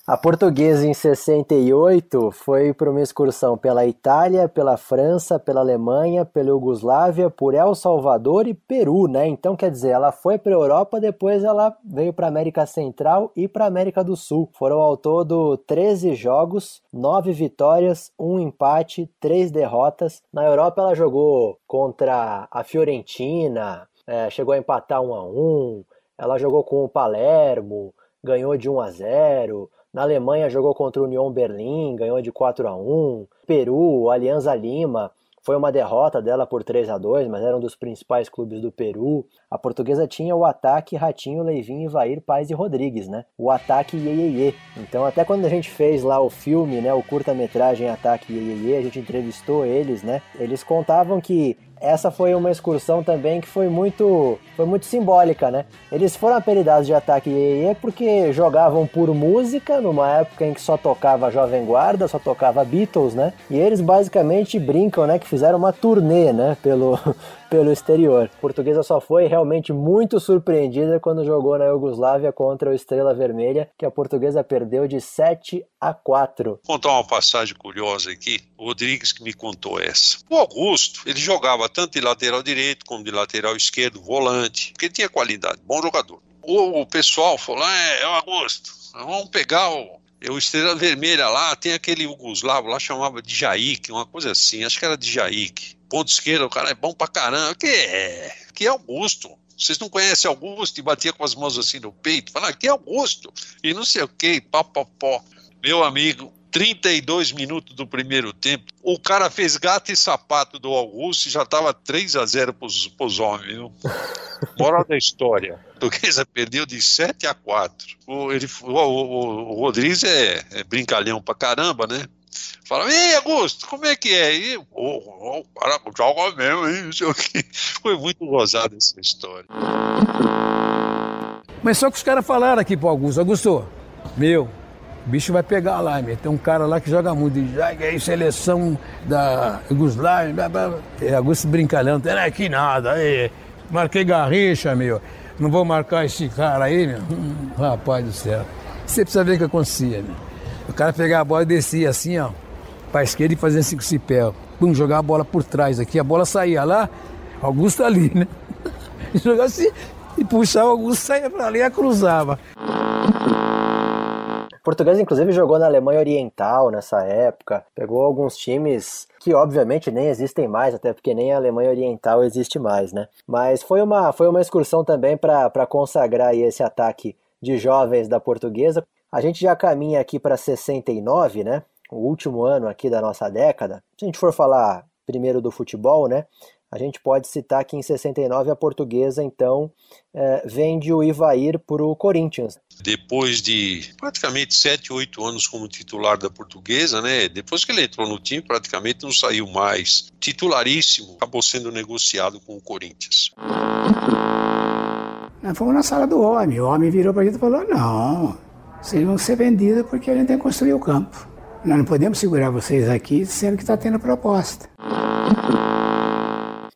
A portuguesa em 68 foi para uma excursão pela Itália, pela França, pela Alemanha, pela Iugoslávia, por El Salvador e Peru, né? Então, quer dizer, ela foi para a Europa, depois ela veio para a América Central e para a América do Sul. Foram ao todo 13 jogos, 9 vitórias, 1 empate, 3 derrotas. Na Europa ela jogou contra a Fiorentina, é, chegou a empatar 1 a 1. Ela jogou com o Palermo, ganhou de 1 a 0 na Alemanha jogou contra o Union Berlim, ganhou de 4 a 1. Peru, Alianza Lima, foi uma derrota dela por 3 a 2, mas era um dos principais clubes do Peru. A portuguesa tinha o ataque Ratinho, Leivinho, Ivair, Paz e Rodrigues, né? O ataque Iê, Então até quando a gente fez lá o filme, né, o curta-metragem Ataque Iê, a gente entrevistou eles, né? Eles contavam que essa foi uma excursão também que foi muito, foi muito simbólica, né? Eles foram apelidados de Ataque Iê porque jogavam por música numa época em que só tocava Jovem Guarda, só tocava Beatles, né? E eles basicamente brincam, né, que fizeram uma turnê, né, pelo pelo exterior. A portuguesa só foi realmente muito surpreendida quando jogou na Iugoslávia contra o Estrela Vermelha, que a portuguesa perdeu de 7 a 4. Vou contar uma passagem curiosa aqui. O Rodrigues que me contou essa. O Augusto, ele jogava tanto de lateral direito como de lateral esquerdo, volante, porque tinha qualidade, bom jogador. O, o pessoal falou: ah, é, é o Augusto, vamos pegar o, o Estrela Vermelha lá, tem aquele Yugoslavo lá, chamava de Jaik, uma coisa assim, acho que era de Jaik ponto esquerdo, o cara é bom pra caramba. Que é? Que é Augusto. Vocês não conhecem Augusto? E batia com as mãos assim no peito, falava, que é Augusto. E não sei o que, papapó. Meu amigo, 32 minutos do primeiro tempo, o cara fez gato e sapato do Augusto e já estava 3 a 0 para os homens. Viu? Moral da história. A portuguesa perdeu de 7 a 4. O, ele, o, o, o Rodrigues é, é brincalhão pra caramba, né? Fala, ei, Augusto, como é que é? E, oh, o cara joga mesmo, hein? Não sei o que. Foi muito gozada essa história. Mas só que os caras falaram aqui pro Augusto, Augusto, meu, o bicho vai pegar lá, meu. Tem um cara lá que joga muito, joga aí seleção da Yugoslávia, é Augusto brincalhando, não é aqui nada, aí, marquei Garrincha, meu. Não vou marcar esse cara aí, meu. Hum, rapaz do céu. Você precisa ver o que acontecia, meu. O cara pegava a bola e descia assim, ó, pra esquerda e fazia cinco cipé. Pum, jogar a bola por trás aqui, a bola saía lá, Augusto ali, né? Jogava assim e puxava o Augusto, saía pra ali e cruzava. O português, inclusive, jogou na Alemanha Oriental nessa época, pegou alguns times que obviamente nem existem mais, até porque nem a Alemanha Oriental existe mais, né? Mas foi uma, foi uma excursão também para consagrar esse ataque de jovens da portuguesa. A gente já caminha aqui para 69, né? O último ano aqui da nossa década. Se a gente for falar primeiro do futebol, né? A gente pode citar que em 69 a portuguesa, então, é, vende o Ivair para o Corinthians. Depois de praticamente 7, 8 anos como titular da portuguesa, né? Depois que ele entrou no time, praticamente não saiu mais. Titularíssimo, acabou sendo negociado com o Corinthians. Nós fomos na sala do homem. O homem virou para a gente e falou: não, vocês vão ser vendidos porque a gente tem que construir o campo. Nós não podemos segurar vocês aqui sendo que está tendo proposta.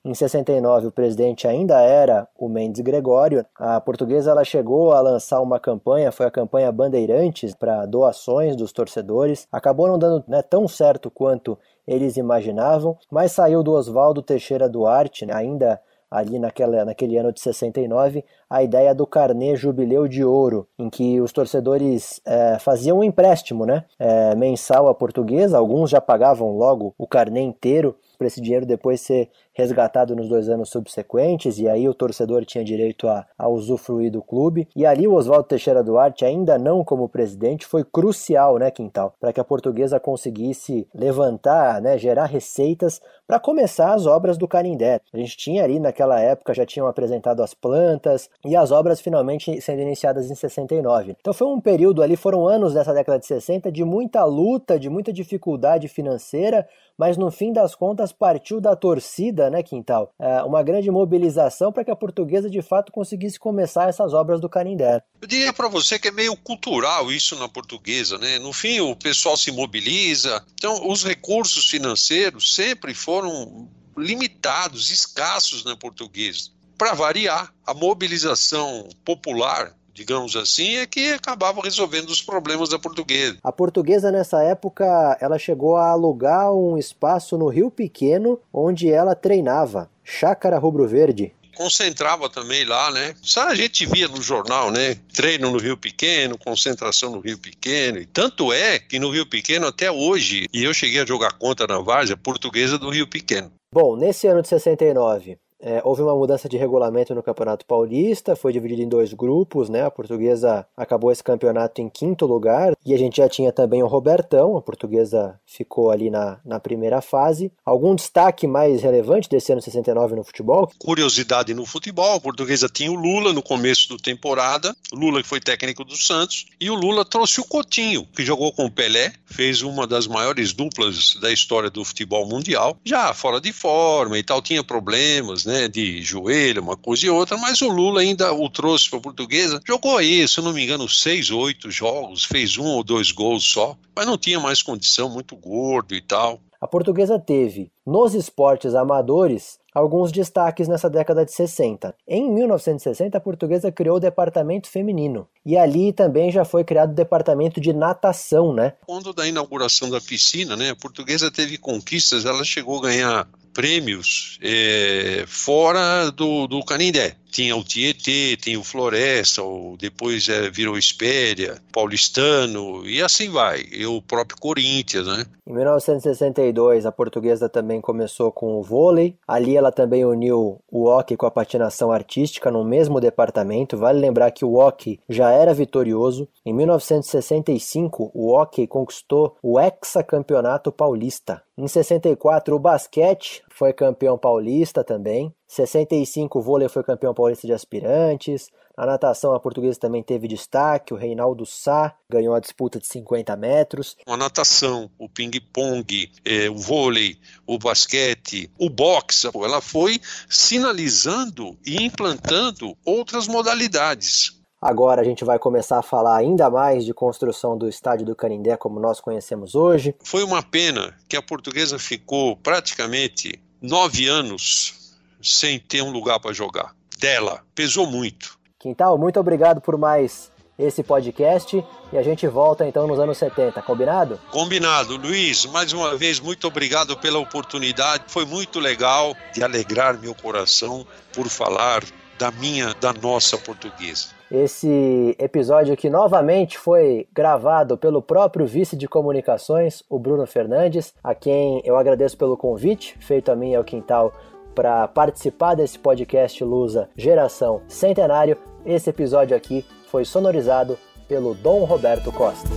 Em 69, o presidente ainda era o Mendes Gregório. A portuguesa ela chegou a lançar uma campanha, foi a campanha Bandeirantes, para doações dos torcedores. Acabou não dando né, tão certo quanto eles imaginavam, mas saiu do Oswaldo Teixeira Duarte, né, ainda ali naquela, naquele ano de 69, a ideia do carnê Jubileu de Ouro, em que os torcedores é, faziam um empréstimo né, é, mensal à portuguesa, alguns já pagavam logo o carnê inteiro, para esse dinheiro depois ser resgatado nos dois anos subsequentes, e aí o torcedor tinha direito a, a usufruir do clube. E ali o Oswaldo Teixeira Duarte, ainda não como presidente, foi crucial, né, Quintal, para que a portuguesa conseguisse levantar, né, gerar receitas para começar as obras do Canindé. A gente tinha ali naquela época, já tinham apresentado as plantas e as obras finalmente sendo iniciadas em 69. Então foi um período ali, foram anos dessa década de 60 de muita luta, de muita dificuldade financeira, mas no fim das contas partiu da torcida, né, Quintal? É uma grande mobilização para que a portuguesa de fato conseguisse começar essas obras do Canindé. Eu diria para você que é meio cultural isso na portuguesa, né? No fim o pessoal se mobiliza, então os recursos financeiros sempre foram limitados, escassos na portuguesa. Para variar, a mobilização popular digamos assim, é que acabava resolvendo os problemas da portuguesa. A portuguesa nessa época, ela chegou a alugar um espaço no Rio Pequeno, onde ela treinava, Chácara Rubro Verde. Concentrava também lá, né? Só a gente via no jornal, né? Treino no Rio Pequeno, concentração no Rio Pequeno. E tanto é que no Rio Pequeno, até hoje, e eu cheguei a jogar conta na Várzea, portuguesa do Rio Pequeno. Bom, nesse ano de 69, é, houve uma mudança de regulamento no Campeonato Paulista, foi dividido em dois grupos, né? A portuguesa acabou esse campeonato em quinto lugar e a gente já tinha também o Robertão, a portuguesa ficou ali na, na primeira fase. Algum destaque mais relevante desse ano 69 no futebol? Curiosidade no futebol, a portuguesa tinha o Lula no começo da temporada, Lula que foi técnico do Santos, e o Lula trouxe o Coutinho, que jogou com o Pelé, fez uma das maiores duplas da história do futebol mundial, já fora de forma e tal, tinha problemas, né? Né, de joelho, uma coisa e outra, mas o Lula ainda o trouxe para a portuguesa. Jogou aí, se não me engano, seis, oito jogos, fez um ou dois gols só, mas não tinha mais condição, muito gordo e tal. A portuguesa teve, nos esportes amadores, alguns destaques nessa década de 60. Em 1960, a portuguesa criou o departamento feminino. E ali também já foi criado o departamento de natação, né? Quando da inauguração da piscina, né, a portuguesa teve conquistas, ela chegou a ganhar prêmios é, fora do, do Canindé. Tinha o Tietê, tinha o Floresta, o, depois é, virou Espéria, Paulistano, e assim vai. E o próprio Corinthians, né? Em 1962, a portuguesa também começou com o vôlei. Ali ela também uniu o hockey com a patinação artística no mesmo departamento. Vale lembrar que o hockey já era vitorioso. Em 1965, o hockey conquistou o hexacampeonato paulista. Em 64, o basquete foi campeão paulista também. 65, o vôlei foi campeão paulista de aspirantes. Na natação, a portuguesa também teve destaque. O Reinaldo Sá ganhou a disputa de 50 metros. A natação, o ping-pong, eh, o vôlei, o basquete, o boxe, ela foi sinalizando e implantando outras modalidades. Agora a gente vai começar a falar ainda mais de construção do estádio do Canindé como nós conhecemos hoje. Foi uma pena que a portuguesa ficou praticamente nove anos sem ter um lugar para jogar. Dela, pesou muito. Quintal, muito obrigado por mais esse podcast e a gente volta então nos anos 70, combinado? Combinado. Luiz, mais uma vez, muito obrigado pela oportunidade. Foi muito legal de alegrar meu coração por falar da minha, da nossa portuguesa. Esse episódio que novamente foi gravado pelo próprio vice de comunicações, o Bruno Fernandes, a quem eu agradeço pelo convite feito a mim e ao Quintal para participar desse podcast Lusa Geração Centenário. Esse episódio aqui foi sonorizado pelo Dom Roberto Costa.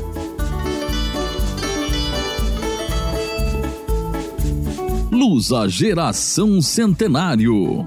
Lusa Geração Centenário.